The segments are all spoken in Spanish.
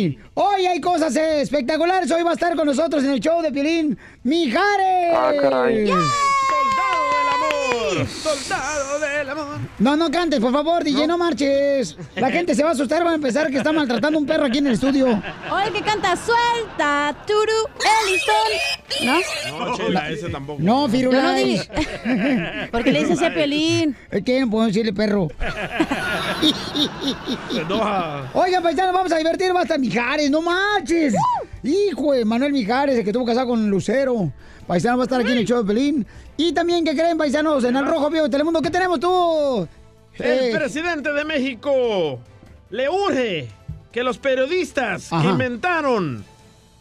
¡Hoy! Hoy hay cosas espectaculares. Hoy va a estar con nosotros en el show de Piolín Mijares. Ah, caray. ¡Soldado del amor! No, no cantes, por favor, DJ, no, marches. La gente se va a asustar, va a empezar que está maltratando un perro aquí en el estudio. Oye, que canta suelta, Turu, Ellison. ¿No? No, Chela, ese tampoco. No, Yo no Firulais. di- Porque le dice así a Piolín. Es que no puedo decirle perro. Se enoja. Oigan, paisanos, vamos a divertir, va a estar Mijares, no marches. Hijo de Manuel Mijares, el que tuvo casado con Lucero. Paisano va a estar aquí en el show de Pelín. Y también, ¿qué creen, paisanos? En el Rojo Vivo de Telemundo, ¿qué tenemos tú? El Eh, presidente de México le urge que los periodistas Ajá. que inventaron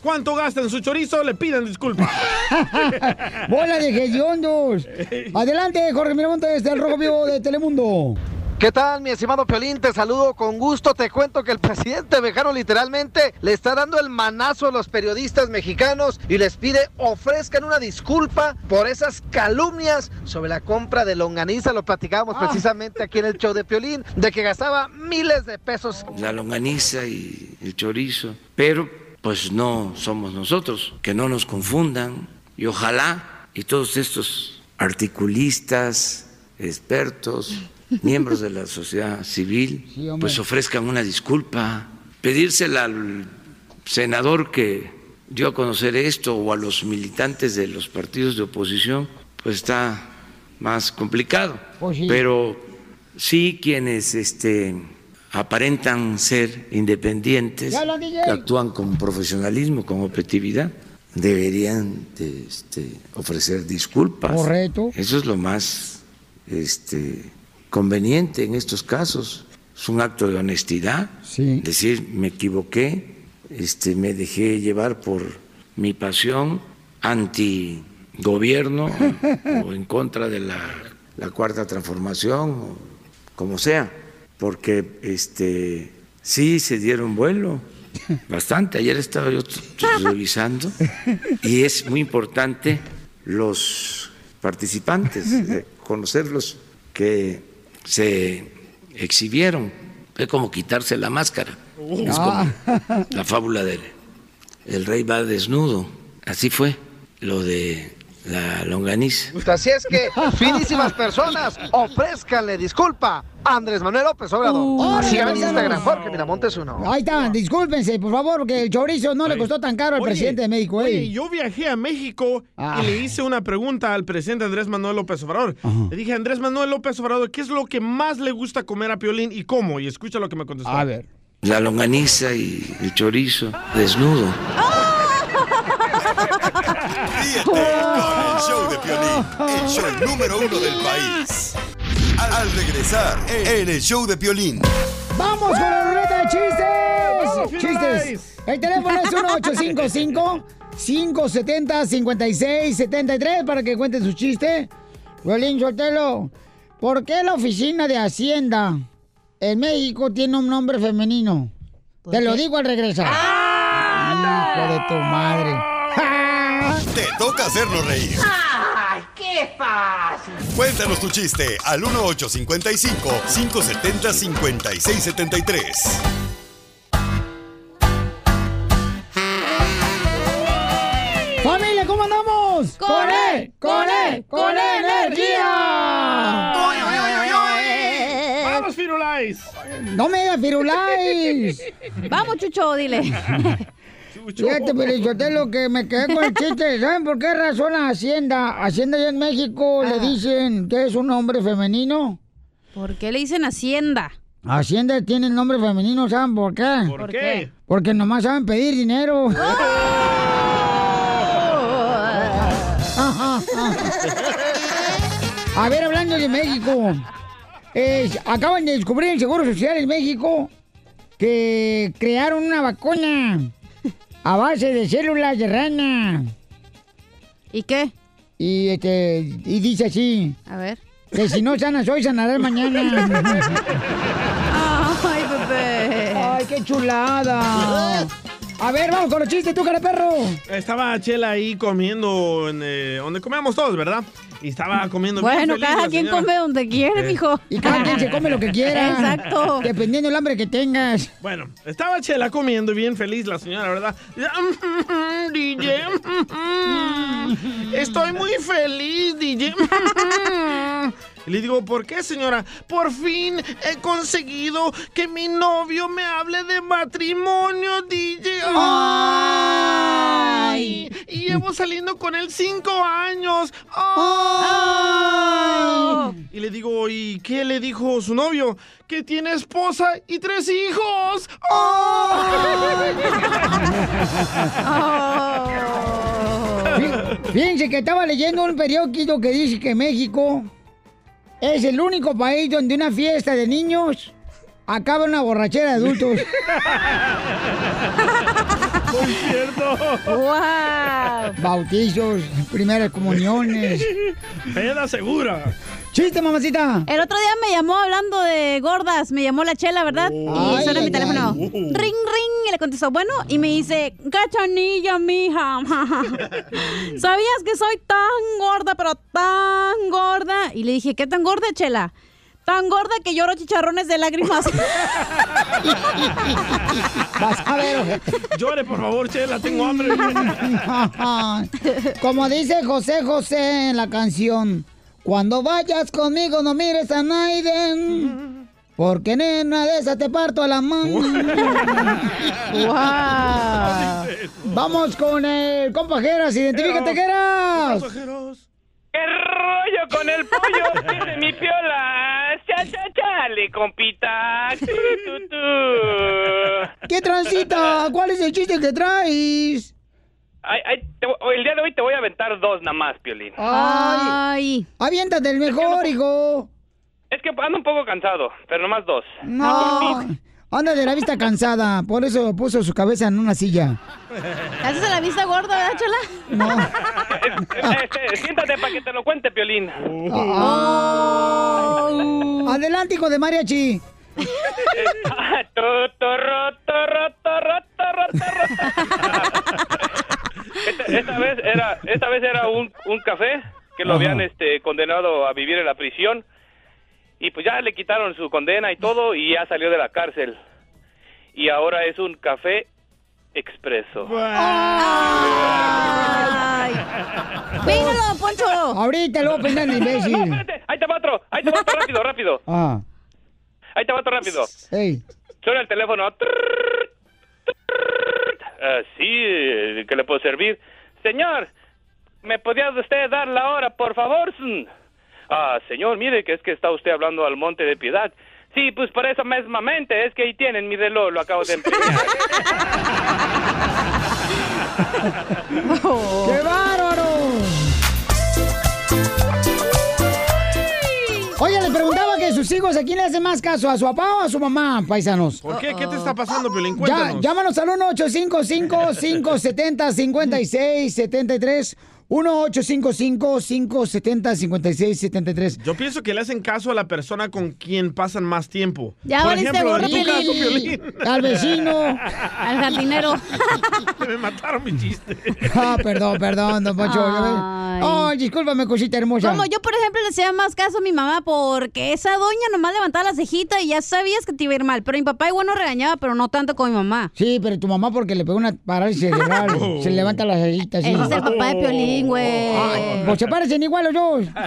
cuánto gastan su chorizo le pidan disculpas. bola de hediondos. Adelante, Jorge Miramontes, desde el Rojo Vivo de Telemundo. ¿Qué tal, mi estimado Piolín? Te saludo con gusto. Te cuento que el presidente mexicano literalmente le está dando el manazo a los periodistas mexicanos y les pide ofrezcan una disculpa por esas calumnias sobre la compra de longaniza. Lo platicábamos precisamente aquí en el show de Piolín, de que gastaba miles de pesos la longaniza y el chorizo, pero pues no somos nosotros, que no nos confundan y ojalá y todos estos articulistas, expertos, miembros de la sociedad civil, Sí, pues ofrezcan una disculpa, pedírsela al senador que dio a conocer esto o a los militantes de los partidos de oposición, pues está más complicado. Pues sí. Pero sí quienes este, aparentan ser independientes, que actúan con profesionalismo, con objetividad, deberían de, este, ofrecer disculpas. Correcto. Eso es lo más este, conveniente en estos casos. Es un acto de honestidad. Sí. Decir, me equivoqué, este, me dejé llevar por mi pasión anti-gobierno o en contra de la, la cuarta transformación, o como sea, porque este, sí se dieron vuelo. Bastante. Ayer estaba yo revisando y es muy importante los participantes, conocerlos que se exhibieron. Es como quitarse la máscara. Es como la fábula del el rey va desnudo. Así fue lo de la longaniza. Así es que, finísimas personas, ofrézcanle disculpa a Andrés Manuel López Obrador. Uh, Síganme en Instagram. Jorge Miramontes uno. Ahí está, discúlpense, por favor, porque el chorizo no le costó tan caro al Oye, presidente de México. Oye, eh. yo viajé a México Ah. y le hice una pregunta al presidente Andrés Manuel López Obrador. Le dije, Andrés Manuel López Obrador, ¿qué es lo que más le gusta comer a Piolín y cómo? Y escucha lo que me contestó. A ver. La longaniza y el chorizo desnudo. Ríete con el show de Piolín, el show número uno del país. Al, al regresar, en el show de Piolín. ¡Vamos con la ruleta de ¡Vamos, chistes! ¡Chistes! El teléfono es 1855 570 5673 para que cuenten su chiste. Violín Sotelo, ¿por qué la oficina de Hacienda en México tiene un nombre femenino? Te lo digo al regresar. ¡Hijo de tu madre! Te toca hacernos reír. ¡Ay, qué fácil! Cuéntanos tu chiste al 1855 570 5673. ¡Familia, ¿cómo andamos? ¡Con él! ¡Con él! ¡Con energía! ¡Vamos, Firulais! ¡No me digas firulais! Vamos, Chucho, dile. Fíjate, Pelichotelo, que me quedé con el chiste. ¿Saben por qué razón la Hacienda? Hacienda allá en México le dicen que es un nombre femenino. ¿Por qué le dicen Hacienda? Hacienda tiene el nombre femenino, ¿saben por qué? ¿Por, ¿Por qué? Porque nomás saben pedir dinero. A ver, hablando de México. eh, acaban de descubrir el Seguro Social en México que crearon una vacuna A base de células de rana. ¿Y qué? Y este, y dice así. A ver. Que si no sanas hoy, sanarás mañana. Ay, bebé. Ay, qué chulada. A ver, vamos con los chistes, tú, cara perro. Estaba Chela ahí comiendo en, eh, donde comemos todos, ¿verdad? Y estaba comiendo bien Bueno, feliz cada quien señora. come donde quiere, Eh. mijo. Y cada quien se come lo que quiera. Exacto. Dependiendo del hambre que tengas. Bueno, estaba Chela comiendo bien feliz la señora, ¿verdad? DJ, estoy muy feliz, DJ. Y le digo, ¿por qué, señora? Por fin he conseguido que mi novio me hable de matrimonio, DJ. ¡Ay! Y llevo saliendo con él cinco años. ¡Ay! Y le digo, ¿y qué le dijo su novio? Que tiene esposa y tres hijos. ¡Ay! Fí- Fíjense que estaba leyendo un periódico que dice que México es el único país donde una fiesta de niños acaba en una borrachera de adultos. Muy cierto. ¡Wow! Bautizos, primeras comuniones. Peda segura. ¡Chiste, mamacita! El otro día me llamó hablando de gordas, me llamó la chela, ¿verdad? Ay, y suena mi teléfono. ay. Ring, ring, y le contestó, bueno, y me dice, cachanilla, mija. ¿Sabías que soy tan gorda, pero tan gorda? Y le dije, ¿qué tan gorda, chela? Tan gorda que lloro chicharrones de lágrimas. Vas a ver, ojete. Llore, por favor, Chela, tengo hambre. Como dice José José en la canción, cuando vayas conmigo no mires a Naiden, porque nena de esa te parto a la mano. ¡Wow! Vamos con el compa Geras, identifícate. Pasajeros. ¿Qué rollo con el pollo? Dice mi piola. Cha, cha, chale, compita. Tu, tu, tu. ¿Qué transita? ¿Cuál es el chiste que traes? Ay, ay, te voy- el día de hoy te voy a aventar dos nada más, Piolín. Ay, Ay. aviéntate el mejor, hijo. Es que ando un poco cansado, pero nomás dos. No, anda de la vista cansada, por eso puso su cabeza en una silla. ¿Haces la vista gorda, verdad, chela? No. Este, siéntate para que te lo cuente, Piolín. Oh. Adelante, hijo de mariachi. Esta, esta vez era, esta vez era un, un café que lo habían este, condenado a vivir en la prisión y pues ya le quitaron su condena y todo y ya salió de la cárcel y ahora es un café expreso. ¡Ay! ¡Pínalo, Poncho! Ahorita lo voy a pensar en No, imbécil. espérate, ahí te va otro, ahí te va otro rápido, rápido, Ah, ahí te va otro rápido. hey. Suena el teléfono. Ah, sí, ¿qué le puedo servir? Señor, ¿me podría usted dar la hora, por favor? Ah, señor, mire que es que está usted hablando al Monte de Piedad. Sí, pues por eso mismamente, es que ahí tienen mi reloj, lo acabo de empeñar. ¡Qué bárbaro! Oye, les preguntaba que sus hijos, ¿a quién le hacen más caso? ¿A su papá o a su mamá, paisanos? ¿Por qué? ¿Qué te está pasando, Piolín? Ya, Cuéntanos. llámanos al 1-855-570-5673. 1-855-570-5673. Yo pienso que le hacen caso a la persona con quien pasan más tiempo. Ya Por ejemplo, en tu caso, Piolín. Al vecino. Al jardinero. Me mataron mi chiste. Ah, perdón, perdón, don Poncho. Ay. Ay, discúlpame, cosita hermosa. Como yo, por ejemplo, le hacía más caso a mi mamá porque esa doña nomás levantaba la cejita y ya sabías que te iba a ir mal. Pero mi papá igual no regañaba, pero no tanto como mi mamá. Sí, pero tu mamá porque le pegó una parálisis cerebral. Oh. Se levanta las cejitas. Ese es el papá de Piolín, pues se parecen igual los dos.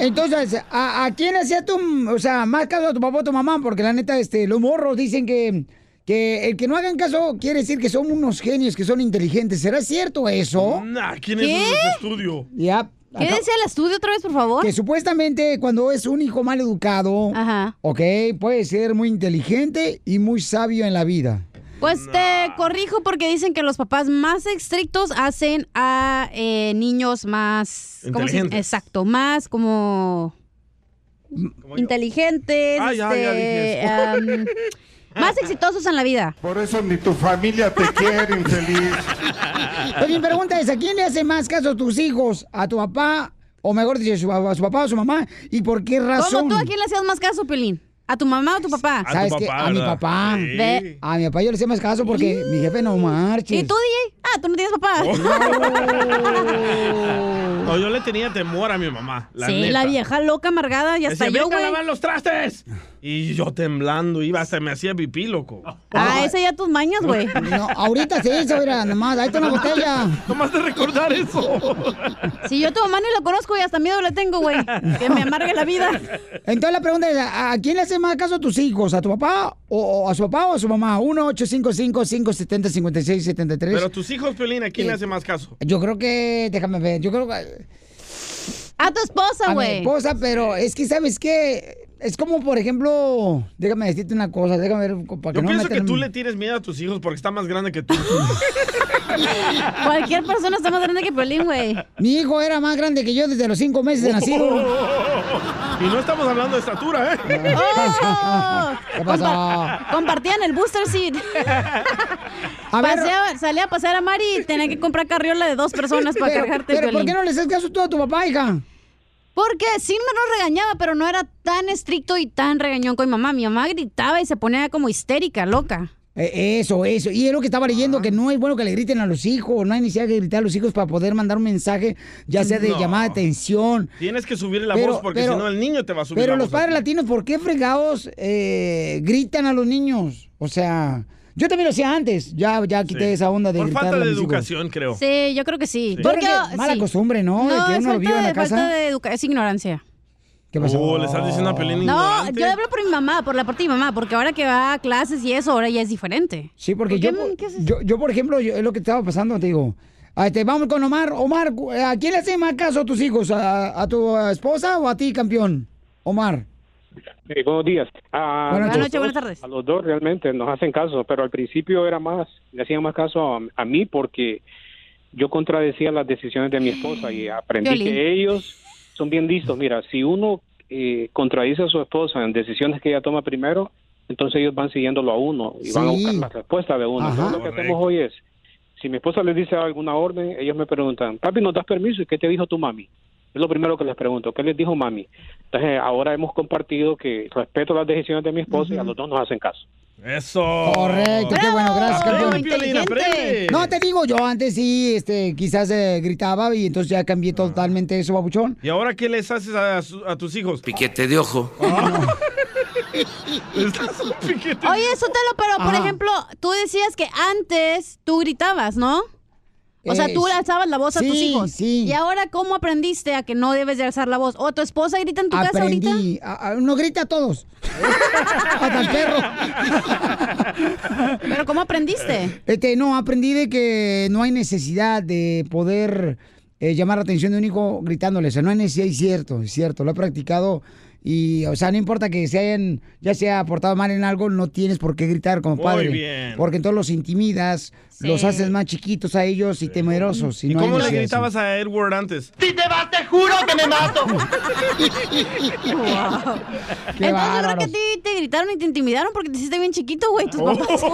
Entonces, ¿a, a quién le hacías tú, o sea, más caso a tu papá o tu mamá? Porque la neta, este, los morros dicen que, que el que no hagan caso quiere decir que son unos genios, que son inteligentes. ¿Será cierto eso? Nah, ¿quién es ese estudio? Ya. ¿Qué decía el estudio otra vez, por favor? Que supuestamente cuando es un hijo mal educado, Ajá. ok, puede ser muy inteligente y muy sabio en la vida. Pues te corrijo porque dicen que los papás más estrictos hacen a eh, niños más... ¿cómo se- Inteligentes. Exacto, más como... Inteligentes. Ah, ya, ya este, dije eso. am, más exitosos en la vida? Por eso ni tu familia te quiere, infeliz. Pero mi pregunta es, ¿a quién le hace más caso a tus hijos? ¿A tu papá? O mejor dicho, su- a su papá o a su mamá. ¿Y por qué razón? ¿Cómo tú a quién le hacías más caso, Pelín? ¿A tu mamá o a tu papá? ¿Sabes qué? A mi papá. Ve. A mi papá yo le hacía más caso porque mi jefe no marche. ¿Y tú, DJ? Ah, tú no tienes papá. No, yo le tenía temor a mi mamá. La sí, neta. la vieja loca amargada y hasta Decía, yo, "Venga a güey. lavar los trastes. Y yo temblando, iba hasta me hacía pipí, loco. Ah, ese ya tus mañas, güey. No, ahorita se hizo, mira, nomás, ahí está una botella. Nomás de recordar eso. Si yo a tu mamá ni la conozco y hasta miedo le tengo, güey. Que me amargue la vida. Entonces la pregunta es, ¿a a quién le hace más caso a tus hijos? ¿A tu papá o, o a su papá o a su mamá? 1-855-570-5673. Pero tus hijos, Pelín, ¿a quién le Eh, hace más caso? Yo creo que, déjame ver, yo creo que... A tu esposa, A mi güey. esposa, pero es que, ¿sabes qué? Es como, por ejemplo, déjame decirte una cosa, déjame ver, para que Yo no pienso me que tú le tienes miedo a tus hijos porque está más grande que tú. Cualquier persona está más grande que Pelín, güey. Mi hijo era más grande que yo desde los cinco meses de nacido. Y no estamos hablando de estatura, ¿eh? ¡Oh! ¿Qué pasó? Compa- compartían el booster seat. A ver- salía a pasear a Mari y tenía que comprar carriola de dos personas para Pero, cargarte el pero ¿por qué no le haces caso tú a tu papá, hija? Porque sí me lo regañaba, pero no era tan estricto y tan regañón con mi mamá. Mi mamá gritaba y se ponía como histérica, loca. Eh, Eso, eso. Y es lo que estaba leyendo, que no es bueno que le griten a los hijos, no hay necesidad de gritar a los hijos para poder mandar un mensaje, ya sea de No. llamada de atención. Tienes que subirle la Pero- voz porque pero- si no el niño te va a subir Pero la los voz. padres ti. latinos, ¿por qué fregados eh, gritan a los niños? O sea, yo también lo hacía antes, ya, ya quité Sí. esa onda de Por falta a de hijos. educación, creo. Sí, yo creo que sí. Yo creo que mala costumbre, ¿no? De que es uno lo vio falta en la de- casa. falta de educación, es ignorancia. ¿Qué pasó? Oh, le estás diciendo a Pelín No, ignorante. yo hablo por mi mamá, por la parte de mi mamá, porque ahora que va a clases y eso, ahora ya es diferente. Sí, porque ¿Por yo, qué por- yo, yo, por ejemplo, yo- es lo que estaba pasando, te digo. Ah, este, vamos con Omar. Omar, cu- ¿a quién le hace más caso a tus hijos? ¿A, a tu esposa o a ti, campeón? Omar. Eh, buenos días. A, Buenas noches, dos- buenas tardes. A los dos realmente nos hacen caso, pero al principio era más, le hacían más caso a, a mí porque yo contradecía las decisiones de mi esposa y aprendí Violín. que ellos son bien listos. Mira, si uno eh, contradice a su esposa en decisiones que ella toma primero, entonces ellos van siguiéndolo a uno y van a buscar la respuesta de uno. Entonces, lo que hacemos hoy es, si mi esposa les dice alguna orden, ellos me preguntan, papi, ¿nos das permiso? ¿Y qué te dijo tu mami? Es lo primero que les pregunto, ¿qué les dijo mami? Entonces, ahora hemos compartido que respeto las decisiones de mi esposa y a los dos nos hacen caso. Eso. Correcto, qué bueno, gracias, Aprende, campeón. Aprende. No, te digo, yo antes sí, este, quizás eh, gritaba y entonces ya cambié totalmente eso, babuchón. ¿Y ahora qué les haces a, su- a tus hijos? Piquete de ojo. Les das un piquete. Oye, Sotelo, pero por Ajá. ejemplo, tú decías que antes tú gritabas, ¿no? O sea, tú alzabas la voz a tus hijos. sí. ¿Y ahora cómo aprendiste a que no debes de alzar la voz? ¿O tu esposa grita en tu casa ahorita? Aprendí. A- a- no grita a todos. Hasta el perro. ¿Pero cómo aprendiste? Este, no, aprendí de que no hay necesidad de poder eh, llamar la atención de un hijo gritándole. O sea, no hay necesidad, es cierto, es cierto. Lo he practicado y, o sea, no importa que se hayan, ya se haya portado mal en algo, no tienes por qué gritar como Muy padre. bien. Porque entonces los intimidas, los haces más chiquitos a ellos y temerosos. ¿Y no cómo le gritabas a Edward antes? Si te vas, te juro que me mato. Qué Entonces creo que ti te gritaron y te intimidaron porque te hiciste bien chiquito, güey, tus papás.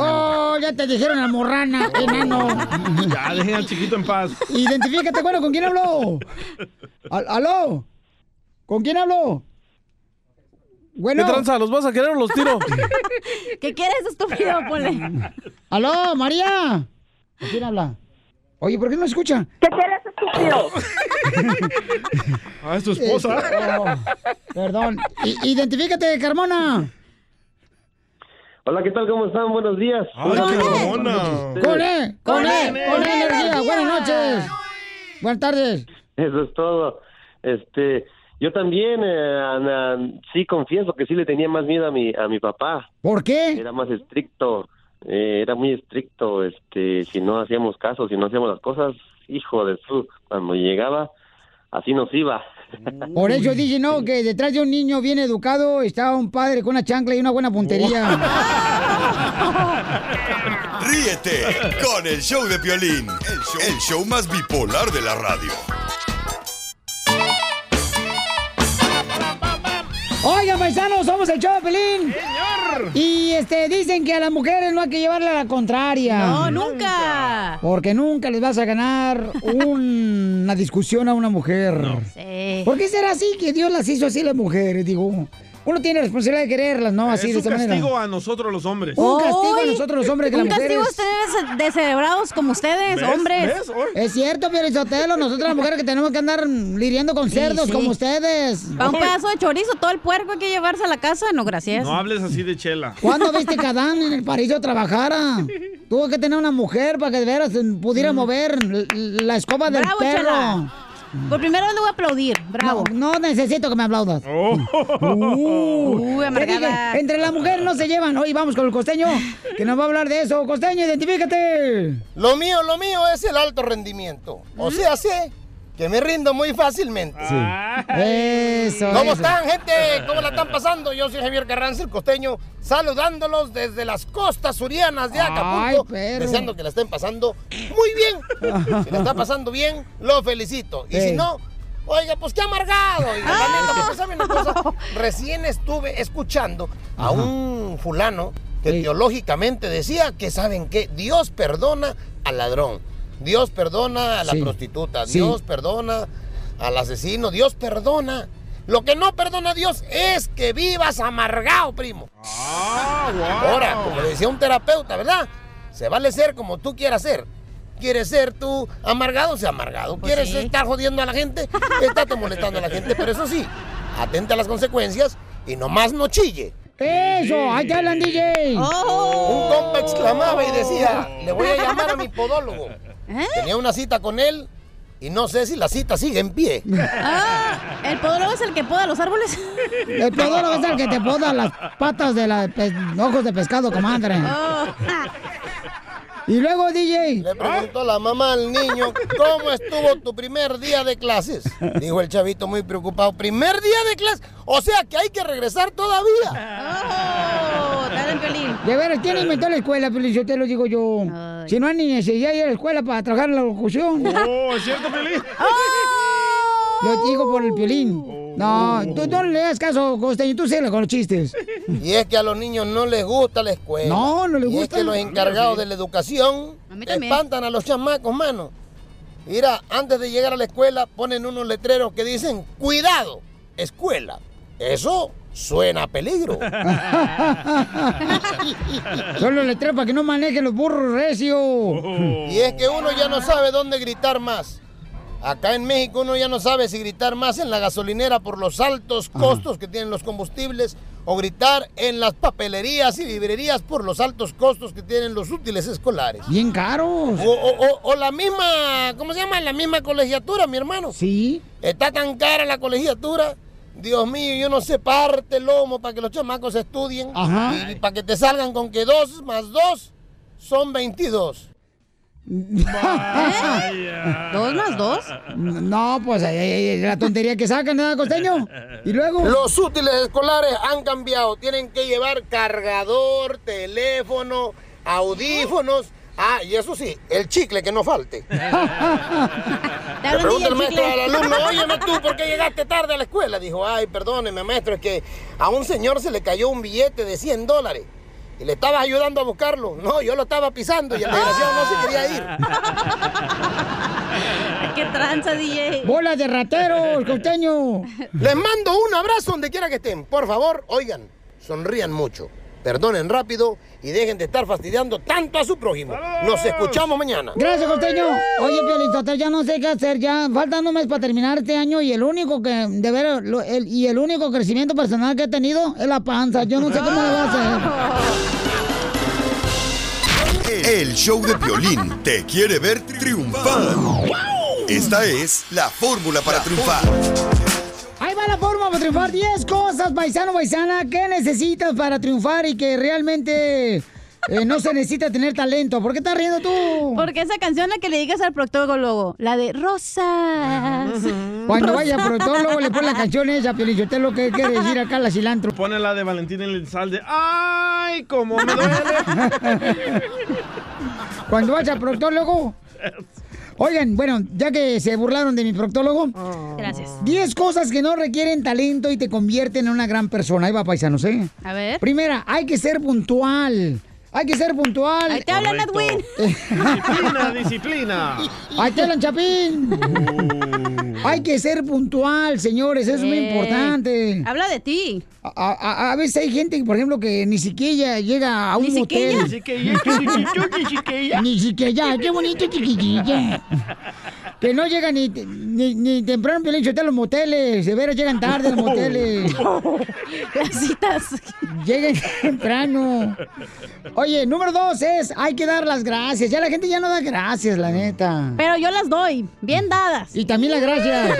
Oh, ya te dijeron la morrana, enano. Ya, dejen al chiquito en paz. Identifícate, bueno, ¿con quién habló? Al- ¿Aló? ¿Con quién habló? Bueno. ¿Qué tranza? ¿Los vas a querer o los tiro? ¿Qué quieres, estúpido? Ponle. ¿Aló, María? ¿Con quién habla? Oye, ¿por qué no me escucha? ¿Qué quieres, estúpido? Ah, es tu esposa. Este, oh, perdón. I- identifícate, Carmona. Hola, ¿qué tal? ¿Cómo están? Buenos días. Ay, qué mamona. Con con E, Con E, con E, energía. energía. Buenas noches. Buenas tardes. Eso es todo. Este, yo también, eh, Ana, sí confieso que sí le tenía más miedo a mi a mi papá. ¿Por qué? Era más estricto, eh, era muy estricto. Este, si no hacíamos caso, si no hacíamos las cosas, hijo de su, cuando llegaba, así nos iba. Por eso dice, no, que detrás de un niño bien educado está un padre con una chancla y una buena puntería. Ríete con el show de Piolín, el show, el show más bipolar de la radio. Oigan, paisanos, somos el show de Y este, dicen que a las mujeres no hay que llevarle a la contraria. No, nunca. Porque nunca les vas a ganar un- una discusión a una mujer. Sí. ¿Por qué será así que Dios las hizo así las mujeres? Digo, uno tiene responsabilidad de quererlas, ¿no? Así es de un manera. castigo a nosotros los hombres. Un castigo a nosotros los hombres que Un las castigo a mujeres. ustedes descerebrados como ustedes, ¿Ves? hombres. ¿Ves? Es cierto, Sotelo, nosotros las mujeres que tenemos que andar lidiando con cerdos sí. como ustedes. Para un pedazo de chorizo, todo el puerco hay que llevarse a la casa. No, gracias. No hables así de chela. ¿Cuándo viste que Adán en el paraíso trabajara? Tuvo que tener una mujer para que de veras pudiera mover l- la escoba del Bravo, perro. Chela. Por primera vez le voy a aplaudir. Bravo. No, no necesito que me aplaudas. Uh, Uy, amargada. Entre las mujeres no se llevan. Hoy vamos con el costeño, que nos va a hablar de eso. Costeño, identifícate. Lo mío, lo mío es el alto rendimiento. O sea, sé que me rindo muy fácilmente. Eso. ¿Cómo eso. están, gente? ¿Cómo la están pasando? Yo soy Javier Carranza, el costeño, saludándolos desde las costas surianas de Acapulco, Ay, deseando que la estén pasando muy bien. Si la está pasando bien, lo felicito. Y si no, oiga, pues qué amargado. Oiga, la neta, ¿saben una cosa? Recién estuve escuchando a un fulano que teológicamente decía que, ¿saben qué? Dios perdona al ladrón. Dios perdona a la Sí. prostituta. Sí. Dios perdona al asesino. Dios perdona. Lo que no perdona Dios es que vivas amargado, primo. Ahora, como decía un terapeuta, ¿verdad? Se vale ser como tú quieras ser. ¿Quieres ser tú amargado? Sea amargado. Pues ¿Quieres estar jodiendo a la gente? Estate molestando a la gente. Pero eso sí, atente a las consecuencias y nomás no chille. Eso, ahí te hablan, DJ. Un compa exclamaba y decía, le voy a llamar a mi podólogo. Tenía una cita con él y no sé si la cita sigue en pie. Ah, ¿el podólogo es el que poda los árboles? El podólogo es el que te poda las patas de los ojos de pescado, comadre. Oh. Y luego, DJ. Le preguntó la mamá al niño, ¿cómo estuvo tu primer día de clases? Dijo el chavito muy preocupado, ¿primer día de clases? O sea que hay que regresar todavía. Oh, dale, Piolín. De veras, ¿quién inventó la escuela, Piolín? Yo te lo digo yo. Si no hay ni necesidad de ir a la escuela para trabajar en la locución. Oh, ¿es cierto, Piolín? Lo digo por el Piolín. No, tú no le das caso, Costeño, tú sé con los chistes. Y es que a los niños no les gusta la escuela. No, no les Y es gusta. que los encargados de la educación espantan a los chamacos, mano. Mira, antes de llegar a la escuela ponen unos letreros que dicen, cuidado, escuela. Eso suena a peligro. Solo le para que no manejen los burros recio. Y es que uno ya no sabe dónde gritar más. Acá en México uno ya no sabe si gritar más en la gasolinera por los altos costos que tienen los combustibles o gritar en las papelerías y librerías por los altos costos que tienen los útiles escolares. Bien caros. O, o- o- o la misma, ¿cómo se llama? La misma colegiatura, mi hermano. Sí. Está tan cara la colegiatura. Dios mío, yo no sé, parte el lomo para que los chamacos estudien. Ajá. Y, para que te salgan con que dos más dos son 22. ¿Dos más dos? No, pues la tontería que sacan, ¿verdad, Costeño? Y luego. Los útiles escolares han cambiado. Tienen que llevar cargador, teléfono, audífonos. Ah, y eso sí, el chicle que no falte. Le pregunta el maestro al alumno, óyeme tú, ¿por qué llegaste tarde a la escuela? Dijo, ay, perdóneme, maestro, es que a un señor se le cayó un billete de 100 dólares. Y le estabas ayudando a buscarlo. No, yo lo estaba pisando y el desgraciado no se quería ir. ¡Qué tranza, DJ! ¡Bola de rateros, costeño! Les mando un abrazo donde quiera que estén. Por favor, oigan, sonrían mucho, perdonen rápido y dejen de estar fastidiando tanto a su prójimo. Nos escuchamos mañana. Gracias, costeño. Oye, Piolizotelo, ya no sé qué hacer. Ya faltan un mes para terminar este año y el único que, de ver, lo- el- y el único crecimiento personal que he tenido es la panza. Yo no sé cómo le va a hacer. El show de Piolín te quiere ver triunfar. Esta es la fórmula para triunfar. La forma para triunfar. 10 cosas, paisano, paisana, que necesitas para triunfar y que realmente eh, no se necesita tener talento. ¿Por qué estás riendo tú? Porque esa canción la que le digas al proctólogo, la de Rosas. Cuando vaya a protólogo le pone la canción esa, Piolichotelo, ¿qué quiere decir acá la cilantro? Pone la de Valentín Elizalde. ¡Ay, cómo me duele! Cuando vayas al proctólogo. Oigan, bueno, ya que se burlaron de mi proctólogo. Gracias. 10 cosas que no requieren talento y te convierten en una gran persona. Ahí va, paisanos, ¿eh? A ver. Primera, hay que ser puntual. Hay que ser puntual. Ahí te hablan. Edwin. Disciplina, disciplina. Ahí te hablan, Chapín. Hay que ser puntual, señores. Eso es muy Eh, importante. Habla de ti. A, a- a veces hay gente, por ejemplo, que ni siquiera llega a un ¿Ni siquiera? hotel. Ya, chiquitito, ni siquiera. Ni siquiera, qué bonito chiquitilla. Que no llega ni, ni, ni temprano Piolín, a los moteles. De veras llegan tarde a los moteles. Las citas. Lleguen temprano. Oye, número dos es, hay que dar las gracias. Ya la gente ya no da gracias, la neta. Pero yo las doy, bien dadas. Y también las gracias.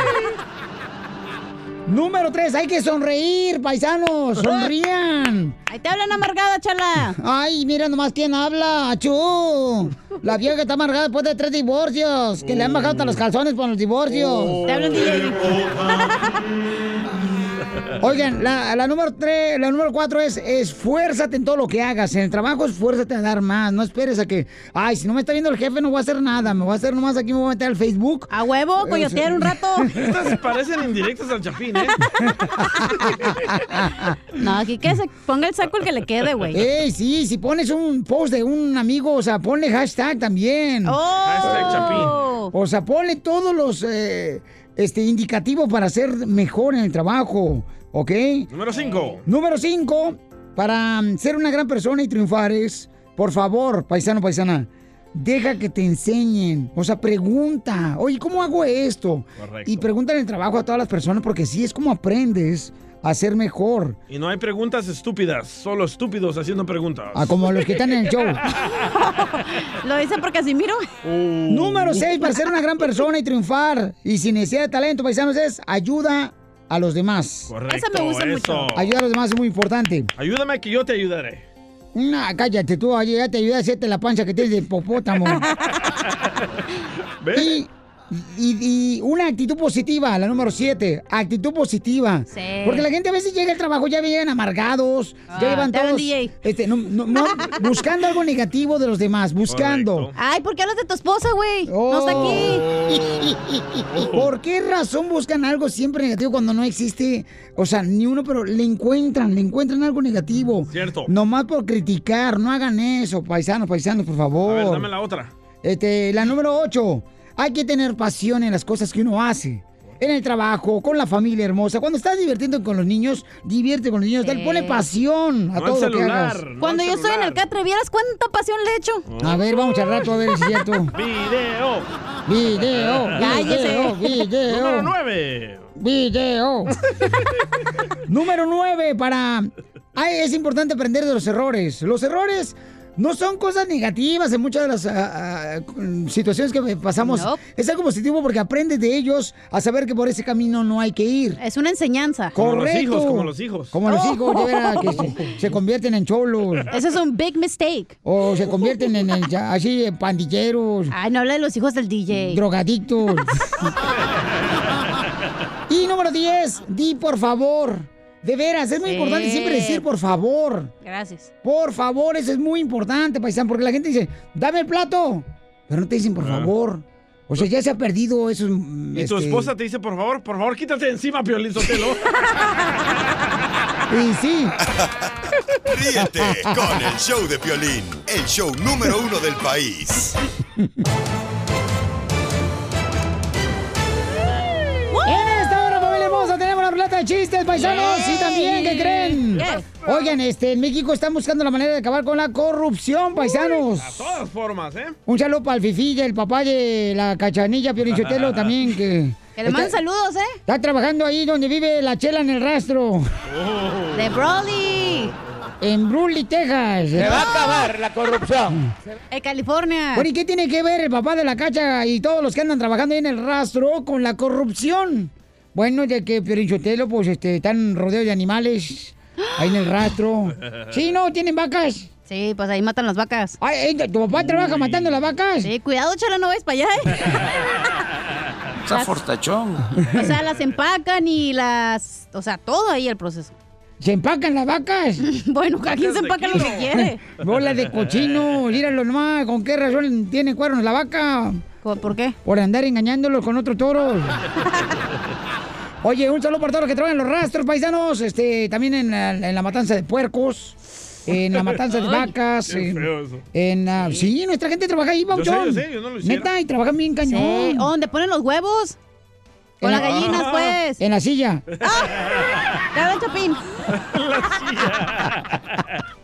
Número tres, hay que sonreír, paisanos. Sonrían. Ahí te hablan amargada, chala. Ay, mira nomás quién habla, achú. La vieja que está amargada después de tres divorcios. Que le han bajado hasta los calzones por los divorcios. Te hablan DJ. Oigan, la, la número tres, la número cuatro es esfuérzate en todo lo que hagas. En el trabajo esfuérzate a dar más. No esperes a que, ay, si no me está viendo el jefe no voy a hacer nada. Me voy a hacer nomás aquí, me voy a meter al Facebook. A huevo, coyotear un rato. Estas parecen indirectas al Chapín, ¿eh? No, aquí que se ponga el saco el que le quede, güey. Ey, sí, si pones un post de un amigo, o sea, ponle hashtag también. Oh. Hashtag Chapín. O sea, ponle todos los eh, este, indicativos para ser mejor en el trabajo, ¿ok? Número 5. Número 5, para mm, ser una gran persona y triunfar es, por favor, paisano, paisana, deja que te enseñen. O sea, pregunta, oye, ¿cómo hago esto? Correcto. Y pregunta en el trabajo a todas las personas porque sí es como aprendes a ser mejor. Y no hay preguntas estúpidas, solo estúpidos haciendo preguntas. A como los que están en el show. Lo dice por Casimiro. Número 6, para ser una gran persona y triunfar y sin necesidad de talento, paisanos, es ayuda a los demás. Correcto, Esa me gusta mucho. eso. Ayuda a los demás es muy importante. Ayúdame que yo te ayudaré. No, cállate tú, ya te ayuda a hacerte la pancha que tienes de popótamo. ¿Ves? y, y- y una actitud positiva, la número 7, actitud positiva. Sí. Porque la gente a veces llega al trabajo, ya llegan amargados, Ah, ya llevan todos DJ. este, no- no- no, buscando algo negativo de los demás, buscando. Correcto. Ay, ¿por qué hablas de tu esposa, güey? No está aquí. ¿Por qué razón buscan algo siempre negativo cuando no existe? O sea, ni uno, pero le encuentran, le encuentran algo negativo. Cierto. Nomás por criticar, no hagan eso, paisanos, paisanos, por favor. A ver, dame la otra. Este, la número 8. Hay que tener pasión en las cosas que uno hace. En el trabajo, con la familia hermosa. Cuando estás divirtiendo con los niños, divierte con los niños. Dale. Ponle pasión a No todo lo que hagas. no Cuando yo estoy en el catre, ¿vieras cuánta pasión le echo? A ver, vamos al rato a ver si es cierto. Video. Video, Cállese. video, video. Número 9. Video. Número 9 para... Ay, es importante aprender de los errores. Los errores no son cosas negativas en muchas de las ah, ah, situaciones que pasamos. Nope. Es algo positivo porque aprendes de ellos a saber que por ese camino no hay que ir. Es una enseñanza. Como los Correcto. hijos, como los hijos. Como los Oh. hijos, de veras, que se, se convierten en cholos. Ese es un big mistake. O se convierten en, en ya- así, en pandilleros, Ay, no habla de los hijos del DJ. drogadictos. y número 10, di por favor. De veras, es muy Sí. importante siempre decir por favor. Gracias. Por favor, eso es muy importante, paisano, porque la gente dice, dame el plato, pero no te dicen por Ah. favor. O sea, ya se ha perdido eso. Y tu esposa te dice, por favor, por favor, quítate de encima, Piolín Sotelo. Y sí. Ríete con el show de Piolín, el show número uno del país. ruleta de chistes, paisanos. Yay. Y también, ¿qué creen? Yes. Oigan, este, en México están buscando la manera de acabar con la corrupción, paisanos. A todas formas, ¿eh? Un saludo para el Fifi, el papá de la cachanilla, Piorichotelo, también, que... Que le manden está- saludos, ¿eh? Está trabajando ahí donde vive la chela en el rastro, De Broly. en Bruley, Texas. Se va a acabar la corrupción. En California. Bueno, ¿y qué tiene que ver el papá de la cacha y todos los que andan trabajando ahí en el rastro con la corrupción? Bueno, ya que Piorichotelo, pues, este, están rodeados de animales ahí en el rastro. Sí, ¿no? ¿Tienen vacas? Sí, pues ahí matan las vacas. Ay, ey, ¿Tu papá trabaja matando las vacas? Sí, cuidado, chala, no ves para allá, ¿eh? Está fortachón. O sea, las empacan y las... O sea, todo ahí el proceso. ¿Se empacan las vacas? Bueno, cada quien se de empaca lo que quiere. Bola de cochino, míralo nomás, ¿con qué razón tiene cuernos la vaca? ¿Por qué? Por andar engañándolos con otros toros. Oye, un saludo para todos los que trabajan en los rastros, paisanos. Este, también en la, en la matanza de puercos. En la matanza de Ay, vacas. qué en- feo eso. en, ah, sí, nuestra gente trabaja ahí, Yo sé, Bauchón. yo sé, yo no lo hiciera. Neta, y trabajan bien cañón. Sí, o donde ponen los huevos. Con En las la- gallinas, pues. En la silla. Ya ven, Chapín.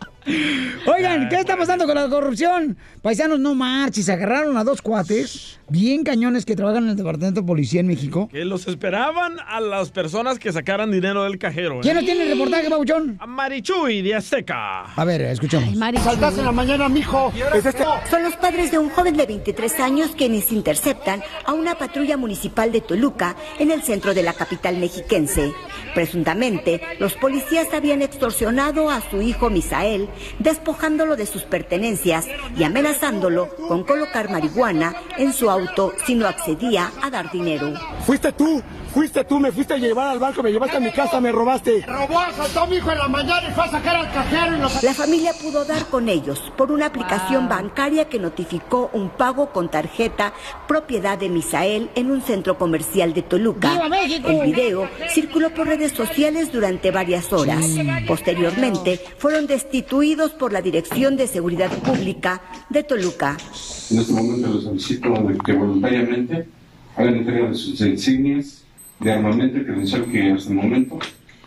Oigan, ¿qué está pasando con la corrupción? Paisanos, no marches. Agarraron a dos cuates bien cañones que trabajan en el Departamento de Policía en México. Que los esperaban a las personas que sacaran dinero del cajero. ¿eh? ¿Quién nos tiene el reportaje, Bauchón? A Marichuy de Azteca. A ver, escuchamos. Saltaste en la mañana, mijo. Es este. Son los padres de un joven de 23 años quienes interceptan a una patrulla municipal de Toluca en el centro de la capital mexiquense. Presuntamente, los policías habían extorsionado a su hijo Misael, despojándolo de sus pertenencias y amenazándolo con colocar marihuana en su auto si no accedía a dar dinero. Fuiste tú, fuiste tú, me fuiste a llevar al banco, me llevaste a mi casa, me robaste. Robó, asaltó a mi hijo en la mañana y fue a sacar al cajero y. La familia pudo dar con ellos por una aplicación bancaria que notificó un pago con tarjeta propiedad de Misael en un centro comercial de Toluca. El video circuló por redes sociales durante varias horas. Posteriormente fueron destituidos por la Dirección de Seguridad Pública de Toluca. En este momento les solicito de que voluntariamente hagan entrega de sus insignias de armamento y credencial que hasta el momento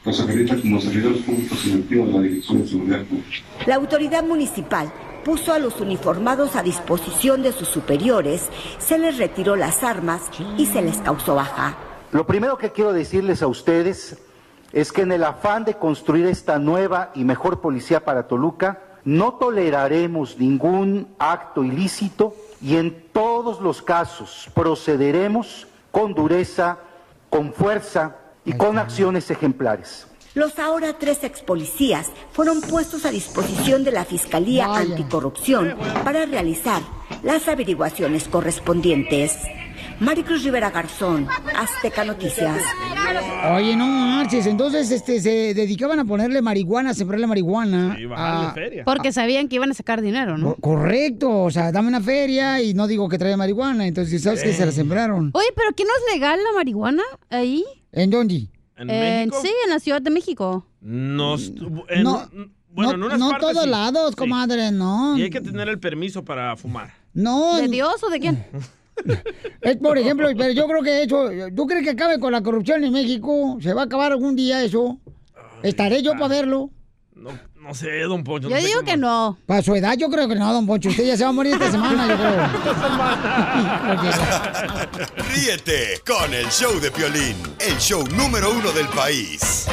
los acredita como servidores públicos electivos de la Dirección de Seguridad Pública. La autoridad municipal puso a los uniformados a disposición de sus superiores, se les retiró las armas y se les causó baja. Lo primero que quiero decirles a ustedes es que en el afán de construir esta nueva y mejor policía para Toluca, no toleraremos ningún acto ilícito y en todos los casos procederemos con dureza, con fuerza y con acciones ejemplares. Los ahora tres ex policías fueron puestos a disposición de la Fiscalía Vaya. Anticorrupción para realizar las averiguaciones correspondientes. Maricruz Rivera Garzón, Azteca Noticias. Oye, no marches. Entonces, este, se dedicaban a ponerle marihuana, a sembrarle marihuana. a- Porque sabían que iban a sacar dinero, ¿no? Co- Correcto, o sea, dame una feria y no digo que trae marihuana, entonces sabes que se la sembraron. Oye, pero ¿qué no es legal la marihuana ahí? ¿En dónde? ¿En México? sí, en la Ciudad de México. No, estu- en- No, bueno, no, en unas no partes todos sí. lados, comadre, no. Y hay que tener el permiso para fumar. No. ¿De Dios o de quién? Es por ejemplo, pero yo creo que eso, ¿tú crees que acabe con la corrupción en México? ¿Se va a acabar algún día eso? ¿Estaré yo para verlo? No sé, don Poncho. Yo no sé digo cómo- que no. Para su edad yo creo que no, don Poncho. Usted ya se va a morir esta semana, yo creo. Ríete con el show de Piolín, el show número uno del país.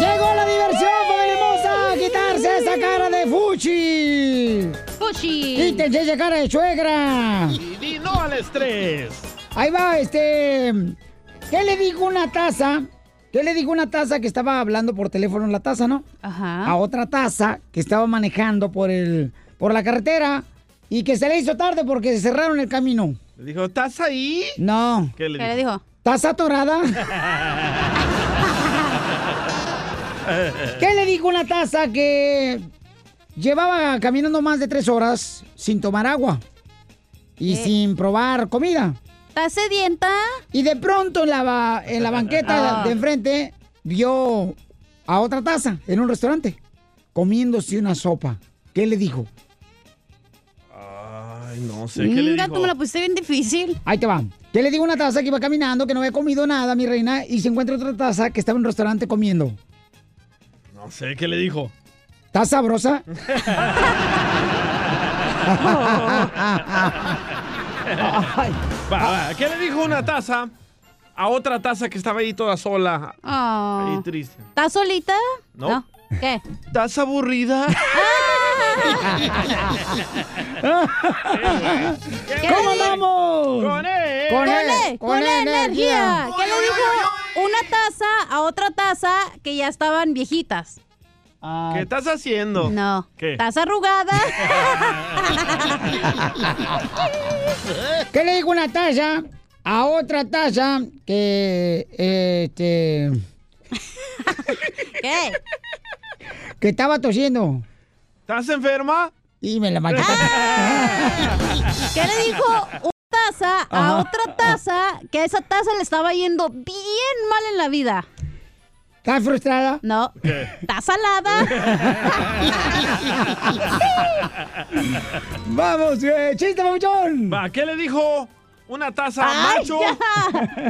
¡Llegó la diversión, familia hermosa! ¡A quitarse esa cara de fuchi! ¡Fuchi! ¡Quítense esa cara de suegra! Y di no al estrés. Ahí va, este... ¿Qué le dijo una taza? ¿Qué le dijo una taza que estaba hablando por teléfono en la taza, no? Ajá. A otra taza que estaba manejando por el... por la carretera y que se le hizo tarde porque se cerraron el camino. Le dijo, ¿estás ahí? No. ¿Qué le ¿Qué le dijo? ¿Estás atorada? ¿Qué le dijo una taza que llevaba caminando más de tres horas sin tomar agua y Eh. sin probar comida? ¿Estás sedienta? Y de pronto en la, en la banqueta Ah. de enfrente vio a otra taza en un restaurante comiéndose una sopa. ¿Qué le dijo? Ay, no sé qué le Venga, dijo. tú me la pusiste bien difícil. Ahí te va. ¿Qué le digo a una taza que iba caminando, que no había comido nada, mi reina, y se encuentra otra taza que estaba en un restaurante comiendo? No sé qué le dijo. ¿Estás sabrosa? Va, va, ¿Qué le dijo una taza a otra taza que estaba ahí toda sola? Oh. Ahí triste. ¿Estás solita? No. ¿Qué? ¿Estás aburrida? ¿Cómo andamos? Con él. Con Con él, E, con con él, E, energía. energía. ¿Qué le dijo una taza a otra taza que ya estaban viejitas? ¿Qué estás haciendo? No. ¿Qué? ¿Estás arrugada? ¿Qué le dijo una taza a otra taza que, este, ¿Qué? que estaba tosiendo? ¿Estás enferma? Y me la machucaste. ¿Qué le dijo una taza a Ajá. otra taza que a esa taza le estaba yendo bien mal en la vida? ¿Estás frustrada? No. ¿Está salada? Vamos, eh, chiste, papuchón. Va, ¿qué le dijo una taza Ay, macho ya.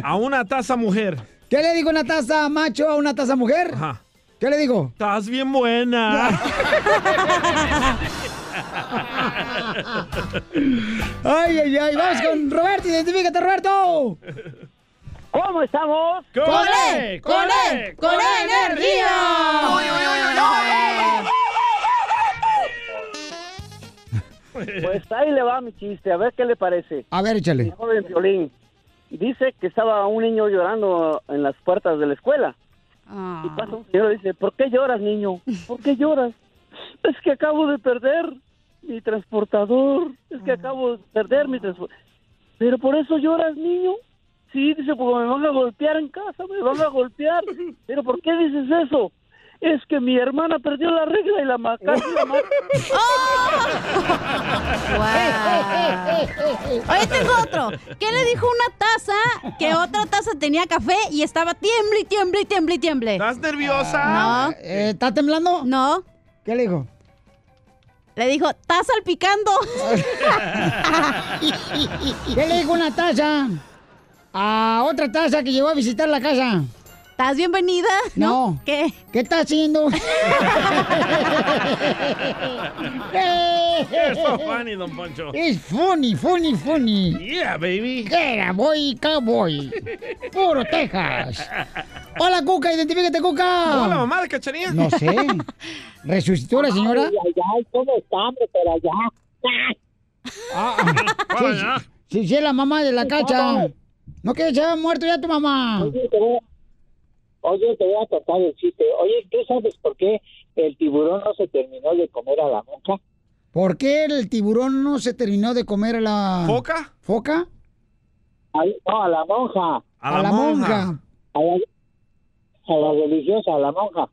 a una taza mujer? ¿Qué le dijo una taza macho a una taza mujer? Ajá. ¿Qué le digo? Estás bien buena. Ay, ay, ay. Vamos con Roberto. Identifícate, Roberto. ¿Cómo estamos? ¡Con él! ¡Con él! ¡Con Pues ahí le va mi chiste, a ver qué le parece. A ver, échale. Mi joven violín. Dice que estaba un niño llorando en las puertas de la escuela. Y pasa un señor y dice, ¿por qué lloras, niño? ¿Por qué lloras? Es que acabo de perder mi transportador. Es que acabo de perder mi transportador. ¿Pero por eso lloras, niño? Sí, dice, porque me van a golpear en casa, me van a golpear. ¿Pero por qué dices eso? Es que mi hermana perdió la regla y la ma- casi la mata. Oye, tengo otro. ¿Qué le dijo una taza que otra taza tenía café y estaba tiemble y tiemble y tiemble y tiemble? ¿Estás nerviosa? No. Eh, ¿Está temblando? No. ¿Qué le dijo? Le dijo, estás salpicando. ¿Qué le dijo una taza a otra taza que llegó a visitar la casa? ¿Estás bienvenida? No. ¿Qué? ¿Qué está haciendo? Es so funny, don Poncho. Es funny, funny, funny. Yeah, baby. Era boy cowboy. Puro Texas. Hola, Cuca, identifícate, Cuca. Hola, mamá de Cachanilla. No sé. ¿Resucitó la señora? Ay, ay, ay, ¿cómo está, hombre? Pero allá. Ah, sí, sí, sí, es la mamá de la cacha. ¿No que se había muerto ya tu mamá? Oye, te voy a, oye, te voy a contar el chiste. Oye, ¿tú sabes por qué el tiburón no se terminó de comer a la monja? ¿Por qué el tiburón no se terminó de comer a la... ¿Foca? ¿Foca? No, a la monja. A la monja. A la, a la religiosa, a la monja.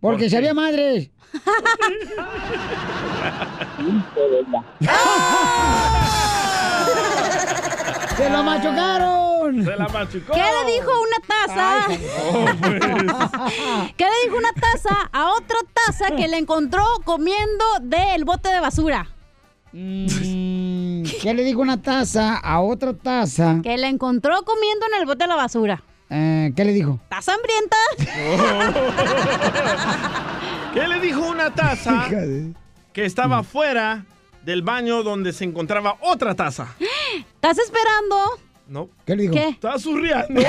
Porque se había madres. ¡Se lo machucaron! Se la machucó. ¿Qué le dijo una taza? Oh, pues. ¿Qué le dijo una taza a otra taza que le encontró comiendo del bote de basura? Mm, ¿Qué le dijo una taza a otra taza? Que la encontró comiendo en el bote de la basura. Eh, ¿Qué le dijo? ¿Estás hambrienta? ¿Qué le dijo una taza que estaba fuera del baño donde se encontraba otra taza? ¿Estás esperando? No. ¿Qué le dijo? ¿Qué? Está zurriando.